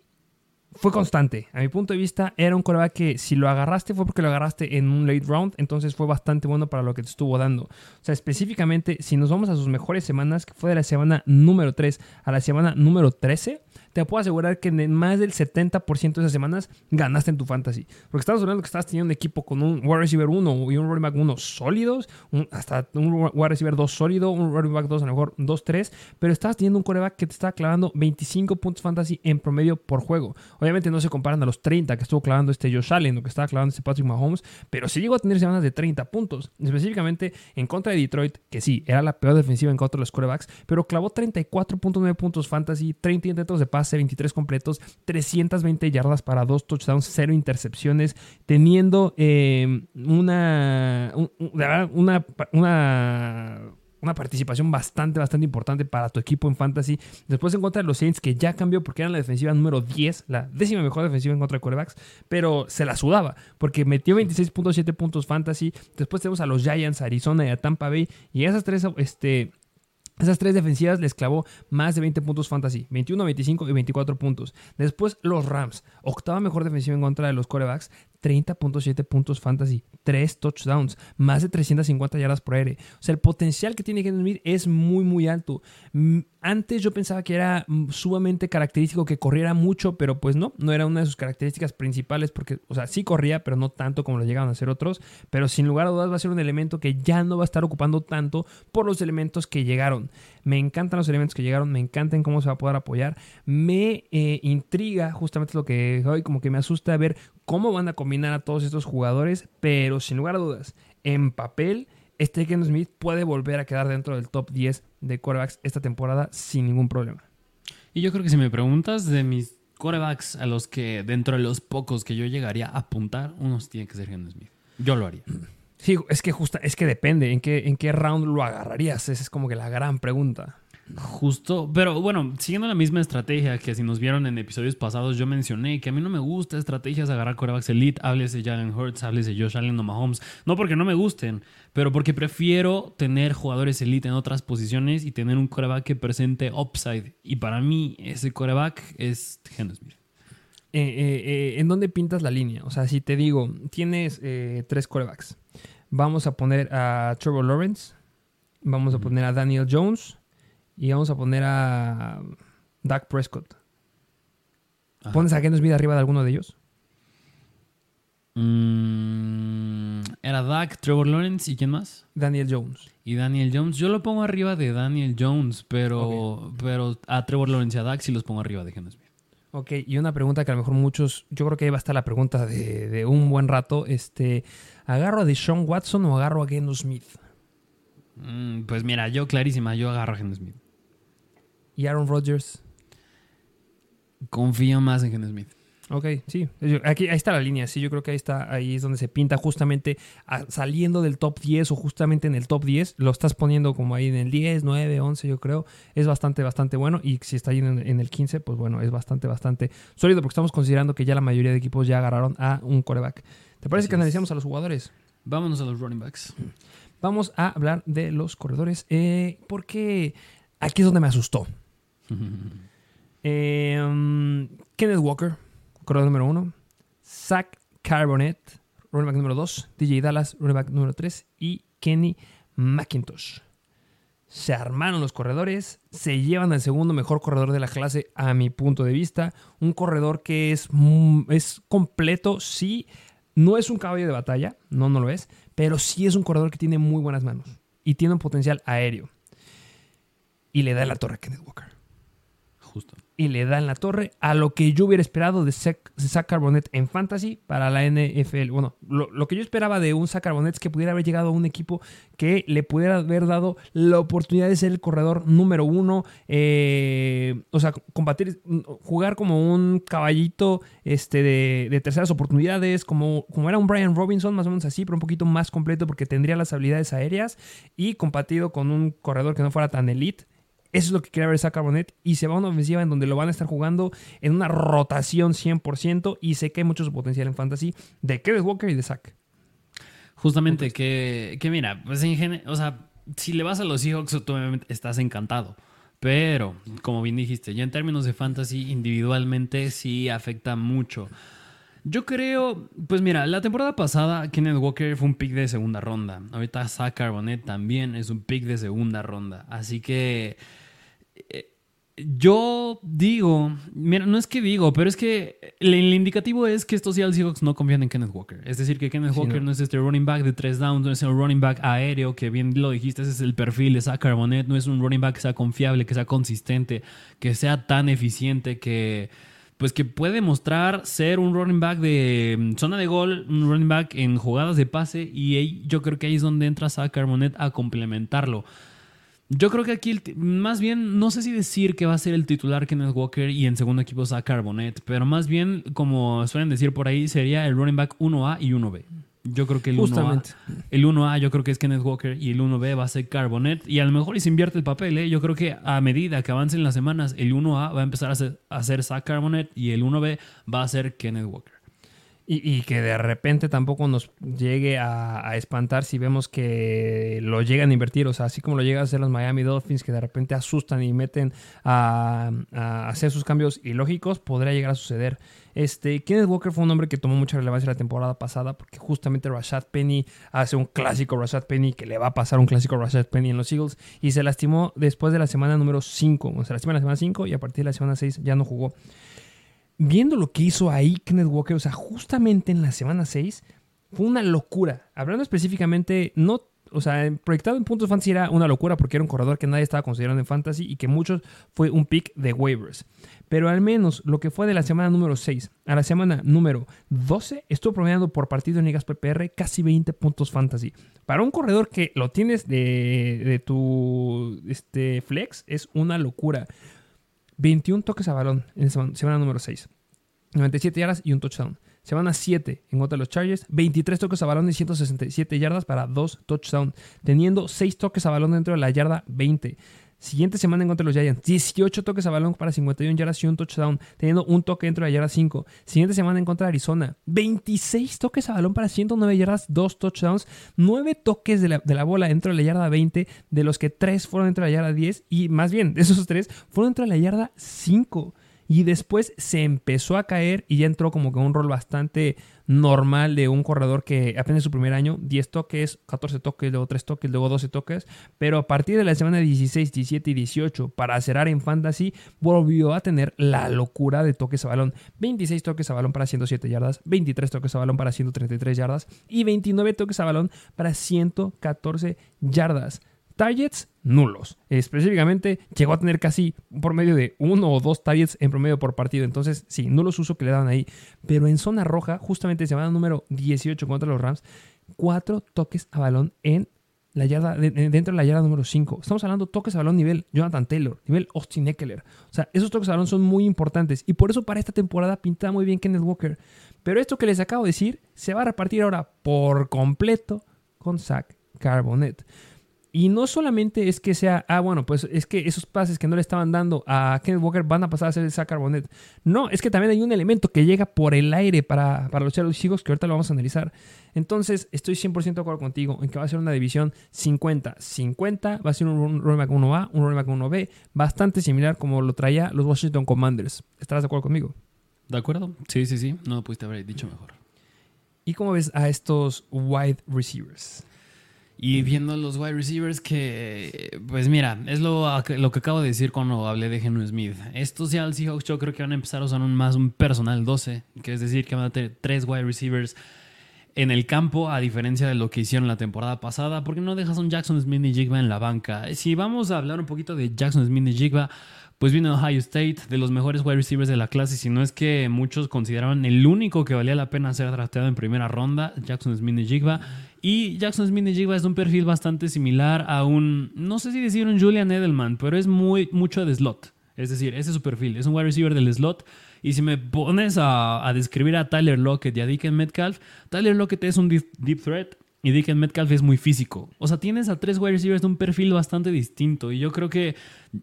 fue constante. A mi punto de vista, era un coreback que si lo agarraste fue porque lo agarraste en un late round, entonces fue bastante bueno para lo que te estuvo dando. O sea, específicamente, si nos vamos a sus mejores semanas, que fue de la semana número 3 a la semana número 13, te puedo asegurar que en más del 70% de esas semanas ganaste en tu fantasy. Porque estamos hablando que estabas teniendo un equipo con un wide receiver 1 y un running back 1 sólidos, hasta un wide receiver 2 sólido, un running back 2 a lo mejor 2-3, pero estabas teniendo un coreback que te estaba clavando 25 puntos fantasy en promedio por juego. Obviamente no se comparan a los 30 que estuvo clavando este Josh Allen o que estaba clavando este Patrick Mahomes, pero sí llegó a tener semanas de 30 puntos, específicamente en contra de Detroit, que sí, era la peor defensiva en contra de los corebacks, pero clavó 34.9 puntos fantasy, 30 intentos de pase 23 completos, 320 yardas para dos touchdowns, cero intercepciones, teniendo una, una, una, una participación bastante, bastante importante para tu equipo en fantasy. Después en contra de los Saints, que ya cambió porque eran la defensiva número 10, la décima mejor defensiva en contra de quarterbacks, pero se la sudaba porque metió 26.7 puntos fantasy. Después tenemos a los Giants, Arizona y a Tampa Bay. Y esas tres este, esas tres defensivas les clavó más de 20 puntos fantasy, 21, 25 y 24 puntos. Después los Rams, octava mejor defensiva en contra de los corebacks, 30.7 puntos fantasy, 3 touchdowns, más de 350 yardas por aire. O sea, el potencial que tiene Kenneth Smith es muy, muy alto. Mm, antes yo pensaba que era mm, sumamente característico que corriera mucho, pero pues no, no era una de sus características principales porque, o sea, sí corría, pero no tanto como lo llegaban a hacer otros. Pero sin lugar a dudas va a ser un elemento que ya no va a estar ocupando tanto por los elementos que llegaron. Me encantan los elementos que llegaron, me encantan cómo se va a poder apoyar. Me eh, intriga justamente lo que hoy como que me asusta ver cómo van a combinar a todos estos jugadores, pero sin lugar a dudas, en papel, este Ken Smith puede volver a quedar dentro del top 10 de quarterbacks esta temporada sin ningún problema. Y yo creo que si me preguntas de mis quarterbacks a los que dentro de los pocos que yo llegaría a apuntar, unos tiene que ser Ken Smith. Yo lo haría. Sí, es que justa, es que depende en qué, en qué round lo agarrarías. Esa es como que la gran pregunta. Justo, pero bueno, siguiendo la misma estrategia que si nos vieron en episodios pasados, yo mencioné que a mí no me gusta estrategias de agarrar corebacks elite, háblese de Jalen Hurts, háblese de Josh Allen o Mahomes, no porque no me gusten, pero porque prefiero tener jugadores elite en otras posiciones y tener un coreback que presente upside. Y para mí, ese coreback es Geno Smith. Eh, eh, eh, ¿En dónde pintas la línea? O sea, si te digo, tienes tres corebacks, vamos a poner a Trevor Lawrence, vamos a poner a Daniel Jones y vamos a poner a Dak Prescott. ¿Pones a Geno Smith arriba de alguno de ellos? Mm, era Dak, Trevor Lawrence y quién más? Daniel Jones. Y Daniel Jones. Yo lo pongo arriba de Daniel Jones, pero, pero a Trevor Lawrence y a Dak sí los pongo arriba de Geno Smith. Ok, y una pregunta que a lo mejor muchos, yo creo que ahí va a estar la pregunta de, de un buen rato. Este, ¿agarro a Deshaun Watson o agarro a Geno Smith? Mm, pues mira, yo clarísima, yo agarro a Geno Smith. ¿Y Aaron Rodgers? Confío más en Geno Smith. Ok, sí. Aquí, ahí está la línea, sí. Yo creo que ahí está, ahí es donde se pinta justamente a- saliendo del top 10 o justamente en el top 10. Lo estás poniendo como ahí en el 10, 9, 11, yo creo. Es bastante, bastante bueno. Y si está ahí en, en el 15, pues bueno, es bastante, bastante sólido porque estamos considerando que ya la mayoría de equipos ya agarraron a un coreback. ¿Te parece Así que es. analicemos a los jugadores? Vámonos a los running backs. Vamos a hablar de los corredores eh, porque aquí es donde me asustó. Um, [laughs] Kenneth Walker, corredor número uno. Zach Carbonet, running back número dos. DJ Dallas, running back número tres. Y Kenny McIntosh. Se armaron los corredores, se llevan al segundo mejor corredor de la clase a mi punto de vista. Un corredor que es, mm, es completo, sí, no es un caballo de batalla, no, no lo es, pero sí es un corredor que tiene muy buenas manos y tiene un potencial aéreo. Y le da la torre a Kenneth Walker. Y le da en la torre a lo que yo hubiera esperado de Zach Carbonet en Fantasy para la NFL. Bueno, lo, lo que yo esperaba de un Zach Carbonet es que pudiera haber llegado a un equipo que le pudiera haber dado la oportunidad de ser el corredor número uno. eh, o sea, combatir, jugar como un caballito este, de, de terceras oportunidades, como, como era un Brian Robinson, más o menos así, pero un poquito más completo porque tendría las habilidades aéreas y compartido con un corredor que no fuera tan elite. Eso es lo que quería ver Zach Carbonet. Y se va a una ofensiva en donde lo van a estar jugando en una rotación 100%. Y sé que hay mucho potencial en fantasy de Kenneth Walker y de Zach. Justamente que, que mira, pues en gen- o sea, si le vas a los Seahawks, tú obviamente estás encantado. Pero, como bien dijiste, ya en términos de fantasy, individualmente sí afecta mucho. Yo creo, pues mira, la temporada pasada Kenneth Walker fue un pick de segunda ronda. Ahorita Zach Carbonet también es un pick de segunda ronda. Así que yo digo, mira, no es que digo, pero es que el, el indicativo es que estos Seattle Seahawks no confían en Kenneth Walker. Es decir, que Kenneth Sí, Walker no. no. es este running back de tres downs, no es el running back aéreo, que bien lo dijiste, ese es el perfil de Zach Carbonet, no es un running back que sea confiable, que sea consistente, que sea tan eficiente que pues que puede mostrar ser un running back de mm, zona de gol, un running back en jugadas de pase y ahí- yo creo que ahí es donde entra Zach Carbonet a complementarlo. Yo creo que aquí, el más bien, no sé si decir que va a ser el titular Kenneth Walker y en segundo equipo Zach Carbonet, pero más bien, como suelen decir por ahí, sería el running back 1A y 1B. Yo creo que el 1A, Justamente. el 1A yo creo que es Kenneth Walker y el 1B va a ser Carbonet y a lo mejor y se invierte el papel, ¿eh? Yo creo que a medida que avancen las semanas, el 1A va a empezar a ser, a ser Zach Carbonet y el 1B va a ser Kenneth Walker. Y, y que de repente tampoco nos llegue a, espantar si vemos que lo llegan a invertir. O sea, así como lo llegan a hacer los Miami Dolphins, que de repente asustan y meten a, hacer sus cambios ilógicos, podría llegar a suceder. Este, Kenneth Walker fue un hombre que tomó mucha relevancia la temporada pasada porque justamente Rashad Penny hace un clásico Rashad Penny que le va a pasar un clásico Rashad Penny en los Eagles y se lastimó después de la semana número 5. O sea, se lastimó en la semana 5 y a partir de la semana 6 ya no jugó viendo lo que hizo ahí Kenneth Walker, o sea, justamente en la semana 6, fue una locura. Hablando específicamente, no, o sea, proyectado en puntos fantasy era una locura porque era un corredor que nadie estaba considerando en fantasy y que muchos fue un pick de waivers. Pero al menos lo que fue de la semana número 6 a la semana número 12, estuvo promediando por partido en ligas PPR casi 20 puntos fantasy. Para un corredor que lo tienes de, de tu este, flex, es una locura. 21 toques a balón en semana, semana número 6. 97 yardas y un touchdown. Semana 7 en contra de los Chargers. 23 toques a balón y 167 yardas para 2 touchdowns. Teniendo 6 toques a balón dentro de la yarda 20. Siguiente semana en contra de los Giants. 18 toques a balón para 51 yardas y un touchdown. Teniendo un toque dentro de la yarda 5. Siguiente semana en contra de Arizona. 26 toques a balón para 109 yardas, 2 touchdowns. 9 toques de la, de la bola dentro de la yarda 20. De los que 3 fueron dentro de la yarda 10. Y más bien, de esos 3 fueron dentro de la yarda 5. Y después se empezó a caer y ya entró como que un rol bastante normal de un corredor que apenas su primer año, 10 toques, 14 toques, luego 3 toques, luego 12 toques, pero a partir de la semana 16, 17 y 18 para cerrar en fantasy volvió a tener la locura de toques a balón, 26 toques a balón para 107 yardas, 23 toques a balón para 133 yardas y 29 toques a balón para 114 yardas. Targets, nulos. Específicamente, llegó a tener casi un promedio de uno o dos targets en promedio por partido. Entonces, sí, nulos uso que le daban ahí. Pero en zona roja, justamente se va número 18 contra los Rams, cuatro toques a balón en la yarda, dentro de la yarda número 5. Estamos hablando toques a balón nivel Jonathan Taylor, nivel Austin Eckler. O sea, esos toques a balón son muy importantes. Y por eso para esta temporada pinta muy bien Kenneth Walker. Pero esto que les acabo de decir se va a repartir ahora por completo con Zach Carbonet. Y no solamente es que sea, ah, bueno, pues es que esos pases que no le estaban dando a Kenneth Walker van a pasar a ser Zach Carbonet. No, es que también hay un elemento que llega por el aire para, para los Seahawks que ahorita lo vamos a analizar. Entonces, estoy 100% de acuerdo contigo en que va a ser una división 50-50. Va a ser un running back 1A, un running back 1B, bastante similar como lo traía los Washington Commanders. ¿Estarás de acuerdo conmigo? ¿De acuerdo? Sí, sí, sí. No lo pudiste haber dicho mejor. ¿Y cómo ves a estos wide receivers? Y viendo los wide receivers que, pues mira, es lo, lo que acabo de decir cuando hablé de Geno Smith. Estos ya al Seahawks yo creo que van a empezar a usar un, más un personal 12, que es decir, que van a tener tres wide receivers en el campo, a diferencia de lo que hicieron la temporada pasada, porque no dejas a un Jackson Smith y Jigba en la banca. Si vamos a hablar un poquito de Jackson Smith y Jigba, pues vino de Ohio State, de los mejores wide receivers de la clase, si no es que muchos consideraban el único que valía la pena ser drafteado en primera ronda, Jackson Smith y Jigba. Y Jackson Smith y Jigba es un perfil bastante similar a un, no sé si decir un Julian Edelman, pero es muy mucho de slot. Es decir, ese es su perfil, es un wide receiver del slot. Y si me pones a, describir a Tyler Lockett y a Deacon Metcalf, Tyler Lockett es un deep threat, y Deacon Metcalf es muy físico. O sea, tienes a tres wide receivers de un perfil bastante distinto. Y yo creo que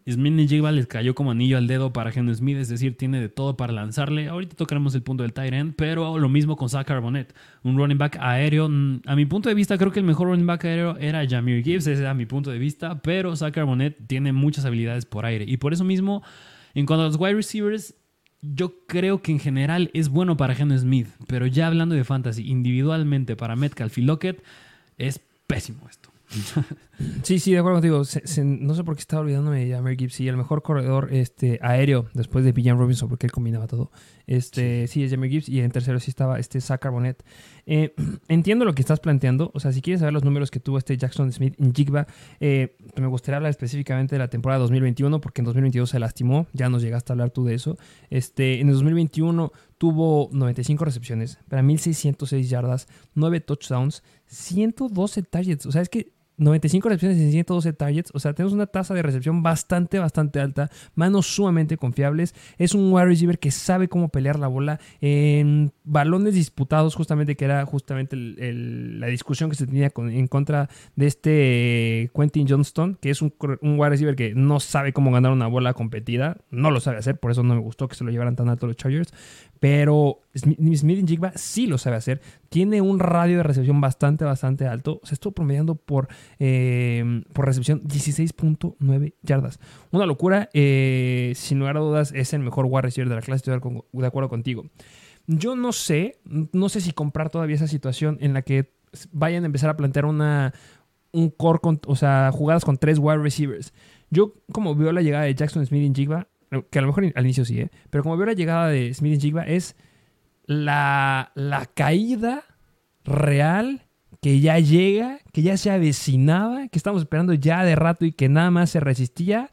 Smith Jigba les cayó como anillo al dedo para Geno Smith. Es decir, tiene de todo para lanzarle. Ahorita tocaremos el punto del tight end. Pero lo mismo con Zach Carbonet. Un running back aéreo. Mm, a mi punto de vista, creo que el mejor running back aéreo era Jamir Gibbs. Ese era mi punto de vista. Pero Zach Carbonet tiene muchas habilidades por aire. Y por eso mismo, en cuanto a los wide receivers, yo creo que en general es bueno para Geno Smith, pero ya hablando de fantasy individualmente para Metcalf y Lockett, es pésimo esto. Sí, sí, de acuerdo contigo. no sé por qué estaba olvidándome de Mary Gibbs. Sí, el mejor corredor este, aéreo después de Villan Robinson, porque él combinaba todo. Este, sí. es Jamie Gibbs. Y en tercero sí estaba este Zach Carbonet. Eh, [clears throat] entiendo lo que estás planteando. O sea, si quieres saber los números que tuvo este Jackson Smith en Jigba, eh, me gustaría hablar específicamente de la temporada 2021, porque en 2022 se lastimó. Ya nos llegaste a hablar tú de eso. Este, en el 2021 tuvo 95 recepciones para 1606 yardas, 9 touchdowns, 112 targets. O sea, es que 95 recepciones y 112 targets. O sea, tenemos una tasa de recepción bastante, bastante alta. Manos sumamente confiables. Es un wide receiver que sabe cómo pelear la bola. En balones disputados, justamente, que era justamente la discusión que se tenía en contra de este eh, Quentin Johnston, que es un wide receiver que no sabe cómo ganar una bola competida. No lo sabe hacer, por eso no me gustó que se lo llevaran tan alto los Chargers. Pero Smith Jigba sí lo sabe hacer. Tiene un radio de recepción bastante, bastante alto. Se estuvo promediando por, eh, por recepción 16.9 yardas. Una locura. Eh, sin lugar a dudas, es el mejor wide receiver de la clase. Estoy de acuerdo contigo. Yo no sé, no sé si comprar todavía esa situación en la que vayan a empezar a plantear una, un core, o sea, jugadas con tres wide receivers. Yo, como veo la llegada de Jackson Smith y Jigba, que a lo mejor al inicio sí, ¿eh? pero como veo la llegada de Smith y Jigba, es la, la caída real que ya llega, que ya se avecinaba, que estamos esperando ya de rato y que nada más se resistía,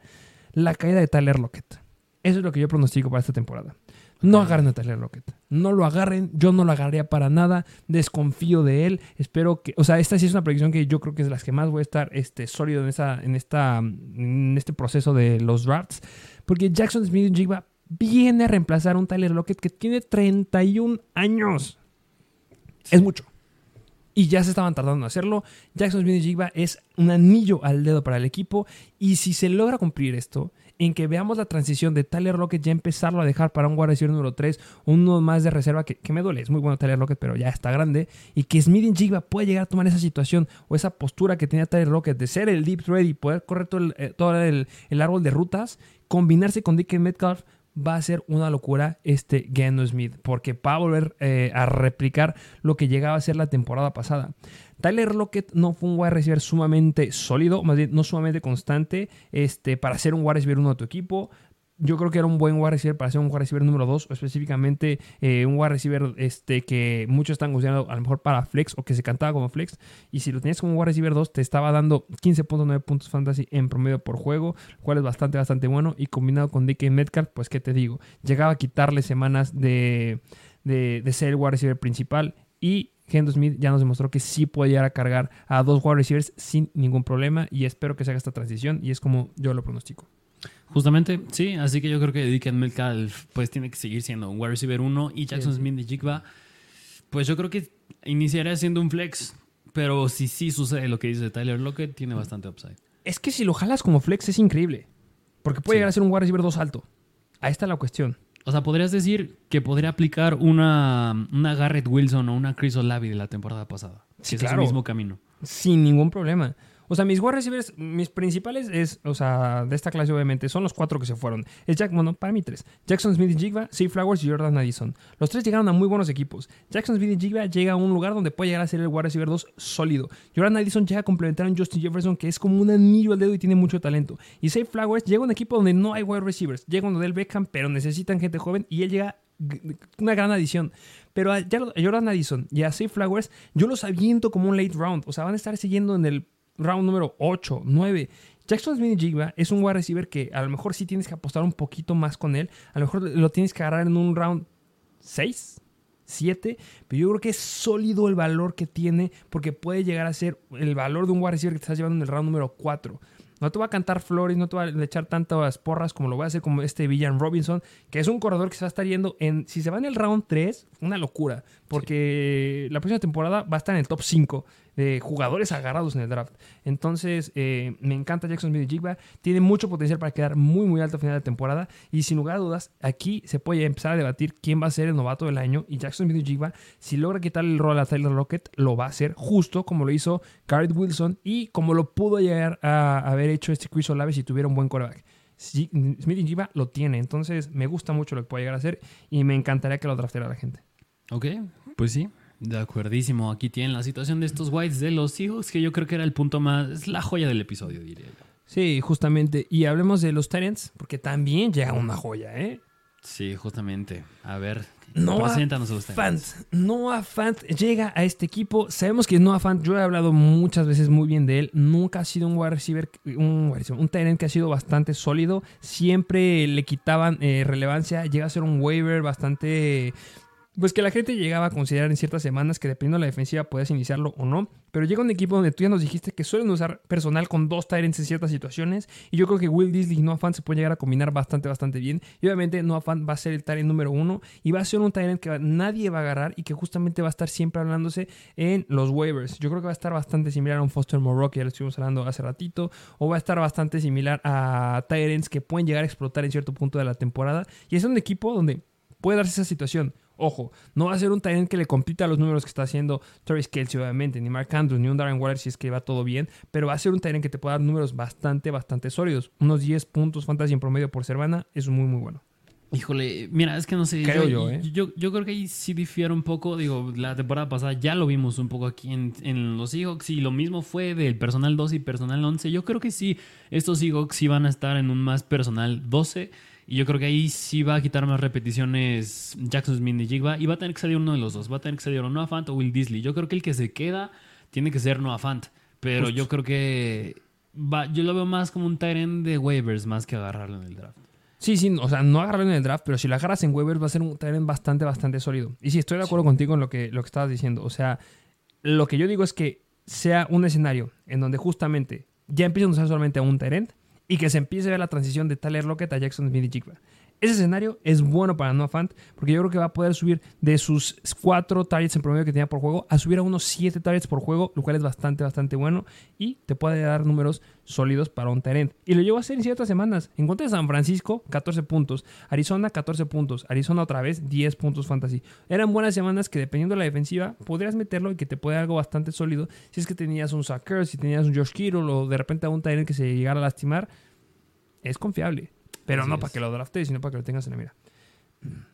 la caída de Tyler Lockett. Eso es lo que yo pronostico para esta temporada. No agarren a Tyler Lockett. No lo agarren. Yo no lo agarraría para nada. Desconfío de él. Espero que. O sea, esta sí es una predicción que yo creo que es de las que más voy a estar este, sólido en, esa, en, esta, en este proceso de los drafts. Porque Jackson Smith Jigba viene a reemplazar a un Tyler Lockett que tiene 31 años. Es mucho. Y ya se estaban tardando en hacerlo. Jackson Smith Jigba es un anillo al dedo para el equipo. Y si se logra cumplir esto, en que veamos la transición de Tyler Lockett ya empezarlo a dejar para un guardia número 3, uno más de reserva que, me duele, es muy bueno Tyler Lockett, pero ya está grande, y que Smith Jigba puede llegar a tomar esa situación o esa postura que tenía Tyler Lockett de ser el deep thread y poder correr todo el, eh, todo el, el árbol de rutas combinarse con Dick Metcalf va a ser una locura este Geno Smith, porque va a volver eh, a replicar lo que llegaba a ser la temporada pasada. Tyler Lockett no fue un wide receiver sumamente sólido, más bien no sumamente constante, este, para ser un wide receiver uno de tu equipo. yo creo que era un buen wide receiver para ser un wide receiver número 2, o específicamente eh, un wide receiver este, que muchos están considerando a lo mejor para flex o que se cantaba como flex. Y si lo tenías como wide receiver 2, te estaba dando 15.9 puntos fantasy en promedio por juego, lo cual es bastante, bastante bueno. Y combinado con DK Metcalf, pues qué te digo, llegaba a quitarle semanas de, de, de ser el wide receiver principal. Y Gendo Smith ya nos demostró que sí puede llegar a cargar a dos wide receivers sin ningún problema. Y espero que se haga esta transición. Y es como yo lo pronostico. Justamente, sí, así que yo creo que DK Metcalf pues tiene que seguir siendo un wide receiver 1 y Jackson Sí, sí. Smith de Jigba, pues yo creo que iniciaría siendo un flex, pero si sí sucede lo que dice Tyler Lockett, tiene bastante upside. Es que si lo jalas como flex es increíble. Porque puede Sí. llegar a ser un wide receiver 2 alto. Ahí está la cuestión. O sea, podrías decir que podría aplicar una, una Garrett Wilson o una Chris Olavi de la temporada pasada. Sí, que es el mismo camino. Sin ningún problema. O sea, mis wide receivers, mis principales es, o sea, de esta clase obviamente, son los cuatro que se fueron. Es Jack, bueno, para mí tres. Jackson Smith y Jigba, Say Flowers y Jordan Addison. Los tres llegaron a muy buenos equipos. Jackson Smith y Jigba llega a un lugar donde puede llegar a ser el wide receiver 2 sólido. Jordan Addison llega a complementar a un Justin Jefferson que es como un anillo al dedo y tiene mucho talento. Y Say Flowers llega a un equipo donde no hay wide receivers. Llega a Odell Beckham, pero necesitan gente joven y él llega una gran adición. Pero a Jordan Addison y a Say Flowers, yo los aviento como un late round. O sea, van a estar siguiendo en el round número 8, 9. Jackson Smith Jigba es un wide receiver que a lo mejor sí tienes que apostar un poquito más con él. A lo mejor lo tienes que agarrar en un round 6, 7. Pero yo creo que es sólido el valor que tiene porque puede llegar a ser el valor de un wide receiver que te estás llevando en el round número 4. No te va a cantar flores, no te va a echar tantas porras como lo va a hacer como este Villan Robinson, que es un corredor que se va a estar yendo en. Si se va en el round 3, una locura. Porque la próxima temporada va a estar en el top 5 de jugadores agarrados en el draft. Entonces, eh, me encanta Jackson Smith Jigba. Tiene mucho potencial para quedar muy, muy alto a final de temporada. Y sin lugar a dudas, aquí se puede empezar a debatir quién va a ser el novato del año. Y Jackson Smith Jigba, si logra quitarle el rol a Tyler Lockett, lo va a hacer justo como lo hizo Garrett Wilson y como lo pudo llegar a haber hecho este Chris Olave si tuviera un buen. Sí, Smith Jigba lo tiene. Entonces, me gusta mucho lo que puede llegar a hacer y me encantaría que lo draftera la gente. Ok, pues sí. De acuerdísimo. Aquí tienen la situación de estos Whites de los Seahawks, que yo creo que era el punto más. Es la joya del episodio, diría yo. Sí, justamente. Y hablemos de los Tyrants, porque también llega una joya, ¿eh? Sí, justamente. A ver, Noah preséntanos a los. Fant. Noah Fant llega a este equipo. Sabemos que Noah Fant, yo he hablado muchas veces muy bien de él. Nunca ha sido un wide receiver, un, wide receiver, un que ha sido bastante sólido. Siempre le quitaban eh, relevancia. Llega a ser un waiver bastante. Pues que la gente llegaba a considerar en ciertas semanas que dependiendo de la defensiva podías iniciarlo o no. Pero llega un equipo donde tú ya nos dijiste que suelen usar personal con dos Tyrants en ciertas situaciones. Y yo creo que Will Disley y Noah se pueden llegar a combinar bastante, bastante bien. Y obviamente Noah Fant va a ser el Tyrant número uno. Y va a ser un Tyrant que nadie va a agarrar y que justamente va a estar siempre hablándose en los waivers. Yo creo que va a estar bastante similar a un Foster Moreau que ya lo estuvimos hablando hace ratito. O va a estar bastante similar a Tyrants que pueden llegar a explotar en cierto punto de la temporada. Y es un equipo donde puede darse esa situación. Ojo, no va a ser un Tyrant que le compita a los números que está haciendo Travis Kelsey, obviamente, ni Mark Andrews, ni un Darren Waller si es que va todo bien, pero va a ser un Tyrant que te puede dar números bastante, bastante sólidos. Unos 10 puntos fantasy en promedio por semana es muy, muy bueno. Híjole, mira, es que no sé. Creo yo, ¿eh? yo, yo creo que ahí sí difiere un poco. Digo, la temporada pasada ya lo vimos un poco aquí en, en los Seahawks y lo mismo fue del personal 12 y personal 11. Yo creo que sí, estos Seahawks sí van a estar en un más personal 12 y yo creo que ahí sí va a quitar más repeticiones Jackson Smith y Jigba y va a tener que salir uno de los dos. Va a tener que salir o Noah Fant o Will Disley. Yo creo que el que se queda tiene que ser Noah Fant, pero Justo. yo creo que va, yo lo veo más como un Tyrant de waivers más que agarrarlo en el draft. Sí, sí, o sea, no agarrarlo en el draft, pero si lo agarras en waivers va a ser un Tyrant bastante, bastante sólido. Y sí, estoy de acuerdo contigo en lo que, lo que estabas diciendo. O sea, lo que yo digo es que sea un escenario en donde justamente ya empiezan a usar solamente a un Tyrant y que se empiece a ver la transición de Tyler Lockett a Jackson Smith y Jigba. Ese escenario es bueno para Noah Fant porque yo creo que va a poder subir de sus cuatro targets en promedio que tenía por juego a subir a unos siete targets por juego, lo cual es bastante, bastante bueno y te puede dar números sólidos para un Tyrant. Y lo llevo a hacer en ciertas semanas. En contra de San Francisco, 14 puntos. Arizona, 14 puntos. Arizona otra vez, 10 puntos fantasy. Eran buenas semanas que dependiendo de la defensiva podrías meterlo y que te puede algo bastante sólido. Si es que tenías un Sacker, si tenías un Josh Kittle o de repente a un Tyrant que se llegara a lastimar, es confiable. Pero Así no es. para que lo draftes, sino para que lo tengas en la mira.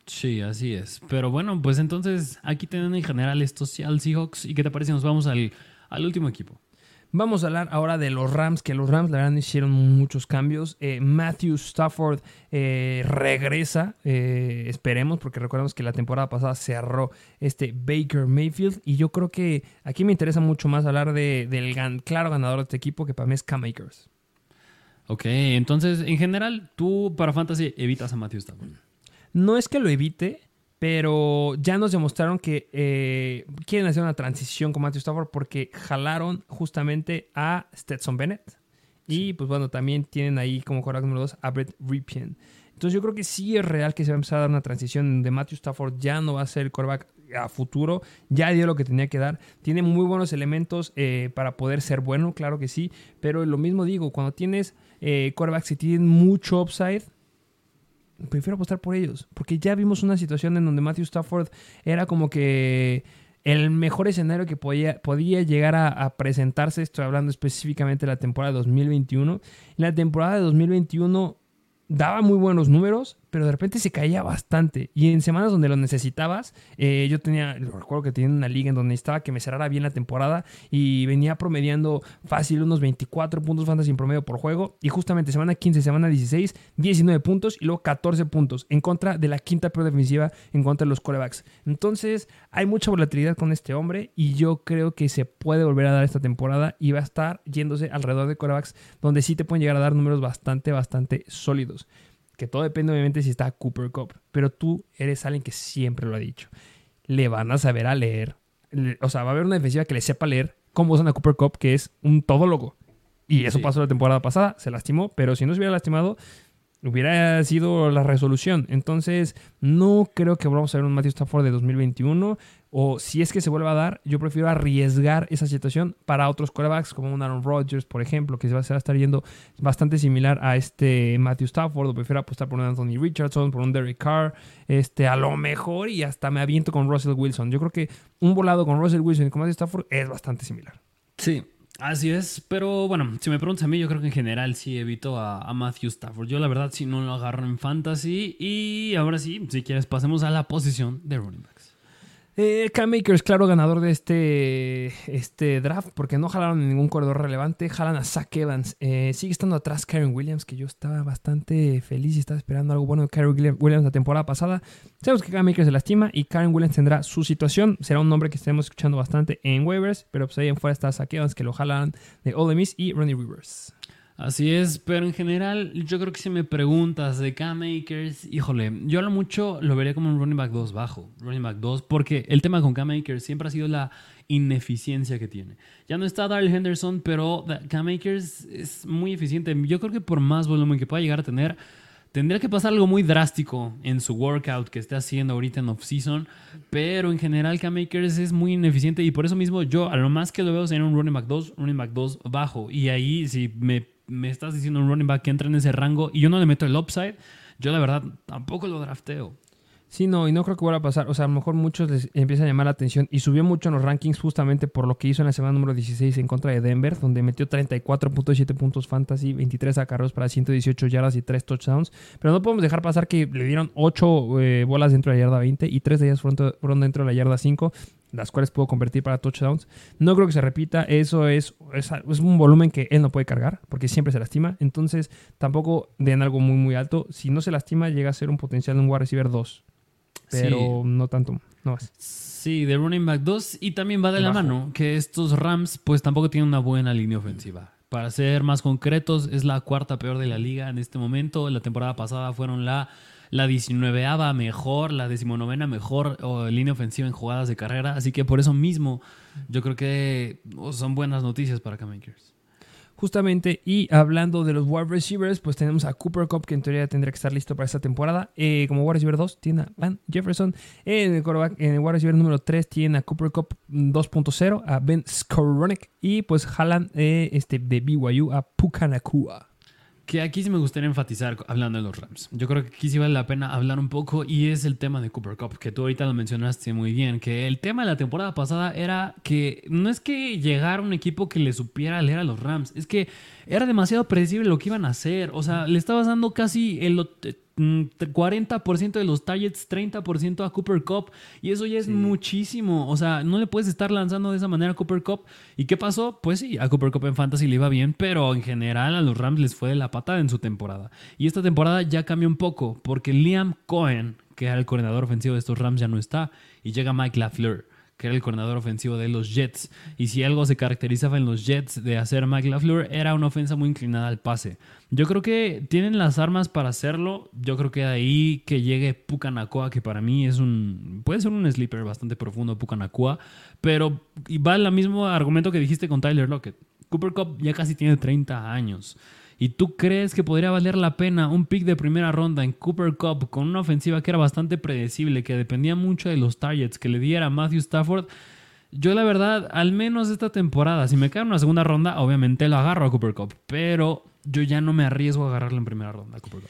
Sí, así es. Pero bueno, pues entonces aquí tienen en general estos al Seahawks. ¿Y qué te parece? Nos vamos al, al último equipo. Vamos a hablar ahora de los Rams, que los Rams la verdad hicieron muchos cambios. Eh, Matthew Stafford eh, regresa, eh, esperemos, porque recordemos que la temporada pasada cerró este Baker Mayfield. Y yo creo que aquí me interesa mucho más hablar de, del gan- claro ganador de este equipo, que para mí es Cam Akers. Ok, entonces en general tú para Fantasy evitas a Matthew Stafford. No es que lo evite, pero ya nos demostraron que eh, quieren hacer una transición con Matthew Stafford porque jalaron justamente a Stetson Bennett. Y pues bueno, también tienen ahí como quarterback número 2 a Brett Ripien. Entonces yo creo que sí es real que se va a empezar a dar una transición donde Matthew Stafford ya no va a ser el quarterback a futuro, ya dio lo que tenía que dar, tiene muy buenos elementos eh, para poder ser bueno, claro que sí, pero lo mismo digo, cuando tienes eh, quarterbacks que tienen mucho upside, prefiero apostar por ellos, porque ya vimos una situación en donde Matthew Stafford era como que el mejor escenario que podía, podía llegar a, presentarse, estoy hablando específicamente de la temporada de 2021, en la temporada de 2021 daba muy buenos números, pero de repente se caía bastante. Y en semanas donde lo necesitabas, eh, yo tenía, recuerdo que tenía una liga en donde necesitaba que me cerrara bien la temporada y venía promediando fácil unos 24 puntos fantasy en promedio por juego. Y justamente semana 15, semana 16, 19 puntos y luego 14 puntos en contra de la quinta peor defensiva en contra de los corebacks. Entonces, hay mucha volatilidad con este hombre y yo creo que se puede volver a dar esta temporada y va a estar yéndose alrededor de corebacks donde sí te pueden llegar a dar números bastante, bastante sólidos que todo depende obviamente si está Cooper Cup, pero tú eres alguien que siempre lo ha dicho. Le van a saber a leer, le- o sea, va a haber una defensiva que le sepa leer cómo usan a Cooper Cup, que es un todólogo. Y eso Sí. pasó la temporada pasada, se lastimó, pero si no se hubiera lastimado, hubiera sido la resolución. Entonces, no creo que vamos a ver un Matthew Stafford de 2021. O si es que se vuelve a dar, yo prefiero arriesgar esa situación para otros quarterbacks, como un Aaron Rodgers, por ejemplo, que se va a estar yendo bastante similar a este Matthew Stafford. O prefiero apostar por un Anthony Richardson, por un Derek Carr, este, a lo mejor, y hasta me aviento con Russell Wilson. Yo creo que un volado con Russell Wilson y con Matthew Stafford es bastante similar. Sí, así es. Pero bueno, si me preguntas a mí, yo creo que en general sí evito a, a Matthew Stafford. Yo la verdad sí no lo agarro en fantasy. Y ahora sí, si quieres, pasemos a la posición de running backs. Eh, Cam claro, ganador de este, este draft, porque no jalaron ningún corredor relevante. Jalan a Zach Evans. Eh, sigue estando atrás Karen Williams, que yo estaba bastante feliz y estaba esperando algo bueno de Karen Williams la temporada pasada. Sabemos que Cam Akers se lastima y Karen Williams tendrá su situación. Será un nombre que estaremos escuchando bastante en waivers, pero pues ahí en fuera está Zach Evans, que lo jalan de Ole Miss y Ronnie Rivers. Así es, pero en general, yo creo que si me preguntas de Cam Akers, híjole, yo a lo mucho lo vería como un running back 2 bajo, running back 2, porque el tema con Cam Akers siempre ha sido la ineficiencia que tiene. Ya no está Darrell Henderson, pero da- Cam Akers es muy eficiente. Yo creo que por más volumen que pueda llegar a tener, tendría que pasar algo muy drástico en su workout que esté haciendo ahorita en off-season, pero en general Cam Akers es muy ineficiente y por eso mismo yo a lo más que lo veo sería un running back 2, running back 2 bajo. Y ahí si me, me estás diciendo un running back que entra en ese rango y yo no le meto el upside, yo la verdad tampoco lo drafteo. Sí, no, y no creo que vuelva a pasar. O sea, a lo mejor muchos les empieza a llamar la atención y subió mucho en los rankings justamente por lo que hizo en la semana número 16 en contra de Denver, donde metió 34.7 puntos fantasy, 23 acarreos para 118 yardas y 3 touchdowns. Pero no podemos dejar pasar que le dieron 8 eh, bolas dentro de la yarda 20 y 3 de ellas fueron, fueron dentro de la yarda 5, las cuales pudo convertir para touchdowns. No creo que se repita. Eso es, es, es un volumen que él no puede cargar porque siempre se lastima. Entonces, tampoco den algo muy, muy alto. Si no se lastima, llega a ser un potencial de un wide receiver 2 pero no tanto, no más. Sí, de running back 2 y también va de la mano que estos Rams pues tampoco tienen una buena línea ofensiva. Para ser más concretos, es la cuarta peor de la liga en este momento. La temporada pasada fueron la, la 19 mejor, la 19 mejor o, línea ofensiva en jugadas de carrera. Así que por eso mismo yo creo que oh, son buenas noticias para Cam Akers. Justamente, y hablando de los wide receivers, pues tenemos a Cooper Cup, que en teoría tendría que estar listo para esta temporada. Eh, como wide receiver 2 tiene a Van Jefferson. En el, quarterback- en el wide receiver número 3 tiene a Cooper Cup 2.0, a Ben Skowronek. Y pues jalan eh, este, de BYU a Pukanakua. Que aquí sí me gustaría enfatizar hablando de los Rams. Yo creo que aquí sí vale la pena hablar un poco y es el tema de Cooper Cup, que tú ahorita lo mencionaste muy bien, que el tema de la temporada pasada era que no es que llegara un equipo que le supiera leer a los Rams, es que era demasiado predecible lo que iban a hacer. O sea, le estabas dando casi el... 40% de los targets, 30% a Cooper Cup. Y eso ya es muchísimo. O sea, no le puedes estar lanzando de esa manera a Cooper Cup. ¿Y qué pasó? Pues sí, a Cooper Cup en Fantasy le iba bien, pero en general a los Rams les fue de la patada en su temporada. Y esta temporada ya cambió un poco, porque Liam Cohen, que era el coordinador ofensivo de estos Rams, ya no está. Y llega Mike LaFleur que era el coordinador ofensivo de los Jets. Y si algo se caracterizaba en los Jets de hacer Mike LaFleur, era una ofensa muy inclinada al pase. Yo creo que tienen las armas para hacerlo. Yo creo que de ahí que llegue Pucanacua, que para mí es un. puede ser un sleeper bastante profundo, Pucanacua. Pero va el mismo argumento que dijiste con Tyler Lockett. Cooper Cup ya casi tiene 30 años y tú crees que podría valer la pena un pick de primera ronda en Cooper Cup con una ofensiva que era bastante predecible, que dependía mucho de los targets que le diera Matthew Stafford, yo la verdad, al menos esta temporada, si me cae en una segunda ronda, obviamente lo agarro a Cooper Cup, pero yo ya no me arriesgo a agarrarlo en primera ronda a Cooper Cup.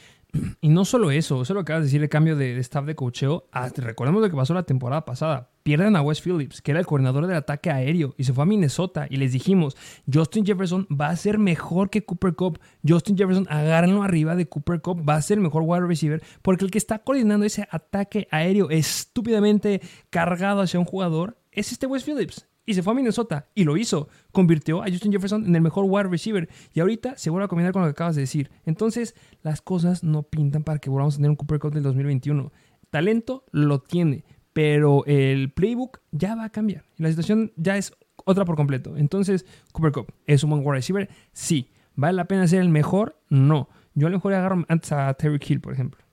Y no solo eso, eso es lo acabas de decir, el cambio de, staff de cocheo. Recordemos lo que pasó la temporada pasada. Pierden a Wes Phillips, que era el coordinador del ataque aéreo, y se fue a Minnesota. Y les dijimos: Justin Jefferson va a ser mejor que Cooper Cup. Justin Jefferson, agárrenlo arriba de Cooper Cup, va a ser el mejor wide receiver, porque el que está coordinando ese ataque aéreo estúpidamente cargado hacia un jugador es este Wes Phillips y se fue a Minnesota y lo hizo. Convirtió a Justin Jefferson en el mejor wide receiver y ahorita se vuelve a combinar con lo que acabas de decir. Entonces, las cosas no pintan para que volvamos a tener un Cooper Cup del 2021. Talento lo tiene, pero el playbook ya va a cambiar y la situación ya es otra por completo. Entonces, Cooper Cup es un buen wide receiver, sí. ¿Vale la pena ser el mejor? No. Yo a lo mejor agarro antes a Terry Hill, por ejemplo.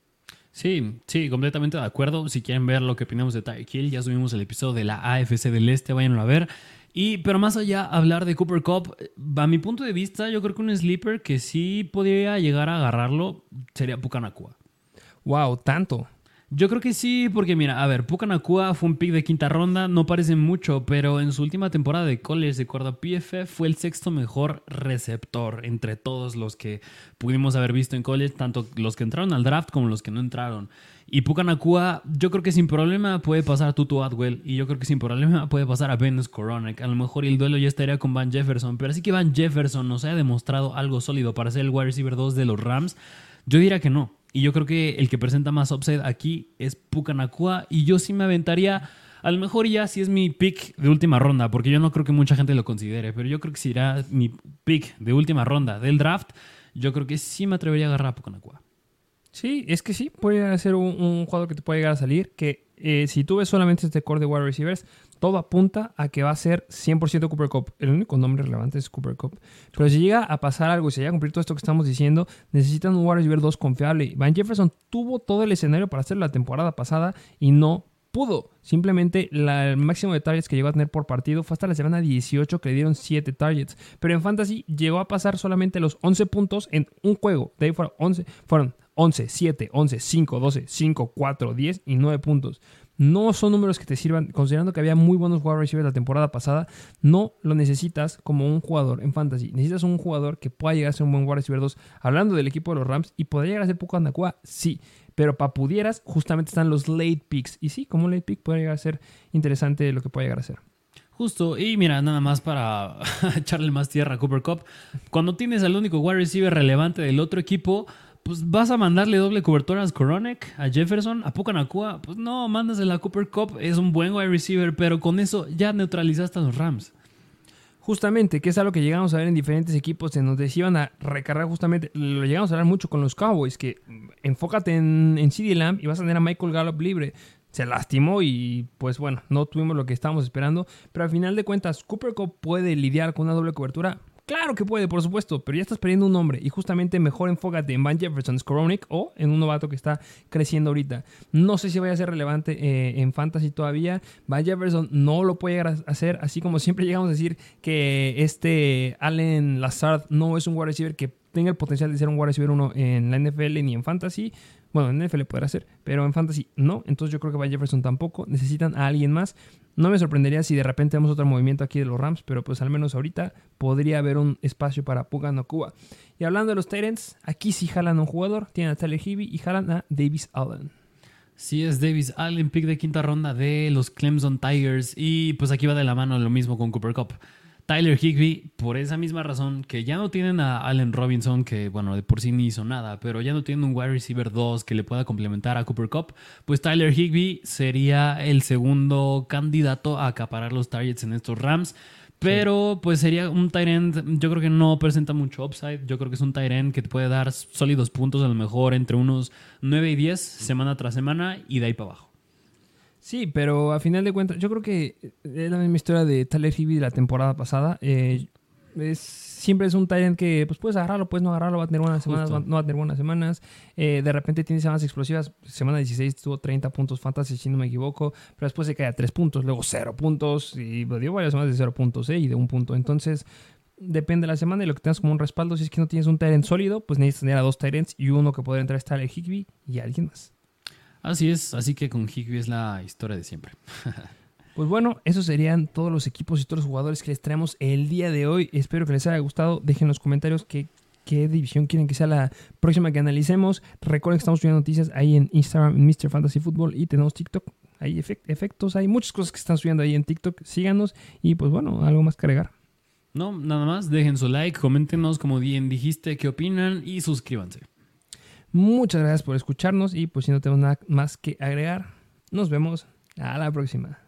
Sí, sí, completamente de acuerdo. Si quieren ver lo que opinamos de Tyreek Hill, ya subimos el episodio de la AFC del Este, váyanlo a ver. Y, pero más allá, hablar de Cooper Cup, a mi punto de vista, yo creo que un sleeper que sí podría llegar a agarrarlo sería Pucanacua. Wow, tanto. Yo creo que sí, porque mira, a ver, Pucanacua fue un pick de quinta ronda, no parece mucho, pero en su última temporada de college, de acuerdo a PFF, fue el sexto mejor receptor entre todos los que pudimos haber visto en college, tanto los que entraron al draft como los que no entraron. Y Pucanacua, yo creo que sin problema puede pasar a Tutu Atwell y yo creo que sin problema puede pasar a Venus Coronek. A lo mejor el duelo ya estaría con Van Jefferson, pero así que Van Jefferson nos haya demostrado algo sólido para ser el wide receiver 2 de los Rams, yo diría que no. Y yo creo que el que presenta más upside aquí es Pucanacua. Y yo sí me aventaría, a lo mejor ya si es mi pick de última ronda, porque yo no creo que mucha gente lo considere, pero yo creo que si era mi pick de última ronda del draft, yo creo que sí me atrevería a agarrar a Pucanacua. Sí, es que sí, puede ser un, jugador que te puede llegar a salir, que eh, si tú ves solamente este core de wide receivers, todo apunta a que va a ser 100% Cooper Cup. El único nombre relevante es Cooper Cup. Pero si llega a pasar algo y se llega a cumplir todo esto que estamos diciendo, necesitan un wide receiver 2 confiable. Van Jefferson tuvo todo el escenario para hacer la temporada pasada y no pudo. Simplemente el máximo de targets que llegó a tener por partido fue hasta la semana 18 que le dieron 7 targets. Pero en Fantasy llegó a pasar solamente los 11 puntos en un juego. De ahí fueron 11, fueron 11, 7, 11, 5, 12, 5, 4, 10 y 9 puntos. No son números que te sirvan, considerando que había muy buenos wide receivers la temporada pasada, no lo necesitas como un jugador en fantasy. Necesitas un jugador que pueda llegar a ser un buen wide receiver 2, hablando del equipo de los Rams, y podría llegar a ser poco Andacua, sí. Pero para pudieras, justamente están los late picks. Y sí, como un late pick puede llegar a ser interesante lo que puede llegar a ser. Justo, y mira, nada más para [laughs] echarle más tierra a Cooper Cup. Cuando tienes al único wide receiver relevante del otro equipo, pues vas a mandarle doble cobertura a Skoronek, a Jefferson, a Pucanacua. Pues no, mándasela a Cooper Cup. Es un buen wide receiver, pero con eso ya neutralizaste a los Rams. Justamente, que es algo que llegamos a ver en diferentes equipos en donde se iban a recargar justamente, lo llegamos a ver mucho con los Cowboys, que enfócate en, en CD Lamb y vas a tener a Michael Gallup libre. Se lastimó y pues bueno, no tuvimos lo que estábamos esperando, pero al final de cuentas Cooper Cup puede lidiar con una doble cobertura Claro que puede, por supuesto, pero ya estás perdiendo un nombre y justamente mejor enfócate en Van Jefferson Skoronik o en un novato que está creciendo ahorita. No sé si vaya a ser relevante eh, en Fantasy todavía. Van Jefferson no lo puede llegar a hacer, así como siempre llegamos a decir que este Allen Lazard no es un wide receiver que tenga el potencial de ser un wide receiver uno en la NFL ni en Fantasy. Bueno, en NFL podrá ser, pero en Fantasy no. Entonces yo creo que Van Jefferson tampoco. Necesitan a alguien más. No me sorprendería si de repente vemos otro movimiento aquí de los Rams, pero pues al menos ahorita podría haber un espacio para Pugano Cuba. Y hablando de los Tyrants, aquí sí jalan a un jugador, tienen a Tyler y jalan a Davis Allen. Sí, es Davis Allen, pick de quinta ronda de los Clemson Tigers. Y pues aquí va de la mano lo mismo con Cooper Cup. Tyler Higby, por esa misma razón, que ya no tienen a Allen Robinson, que bueno, de por sí ni hizo nada, pero ya no tienen un wide receiver 2 que le pueda complementar a Cooper Cup, pues Tyler Higby sería el segundo candidato a acaparar los targets en estos Rams. Pero pues sería un tight end, yo creo que no presenta mucho upside, yo creo que es un tight end que te puede dar sólidos puntos a lo mejor entre unos 9 y 10 semana tras semana y de ahí para abajo. Sí, pero a final de cuentas, yo creo que es la misma historia de Tyler Higby de la temporada pasada. Eh, es, siempre es un Tyrant que pues puedes agarrarlo, puedes no agarrarlo, va a tener buenas semanas, Justo. no va a tener buenas semanas. Eh, de repente tiene semanas explosivas. Semana 16 tuvo 30 puntos fantasy, si no me equivoco, pero después se cae a 3 puntos, luego 0 puntos y pues, dio varias semanas de 0 puntos eh, y de un punto. Entonces, depende de la semana y lo que tengas como un respaldo. Si es que no tienes un Tyrant sólido, pues necesitas tener a dos Tyrants y uno que podría entrar es Tyler Higby y alguien más. Así es, así que con Higby es la historia de siempre. [laughs] Pues bueno, esos serían todos los equipos y todos los jugadores que les traemos el día de hoy. Espero que les haya gustado. Dejen en los comentarios qué, qué división quieren que sea la próxima que analicemos. Recuerden que estamos subiendo noticias ahí en Instagram, en Mr. Fantasy Football y tenemos TikTok. Hay efect- efectos, hay muchas cosas que están subiendo ahí en TikTok. Síganos y pues bueno, algo más que agregar. No, nada más, dejen su like, coméntenos como bien dijiste, qué opinan y suscríbanse. Muchas gracias por escucharnos y pues si no tenemos nada más que agregar, nos vemos a la próxima.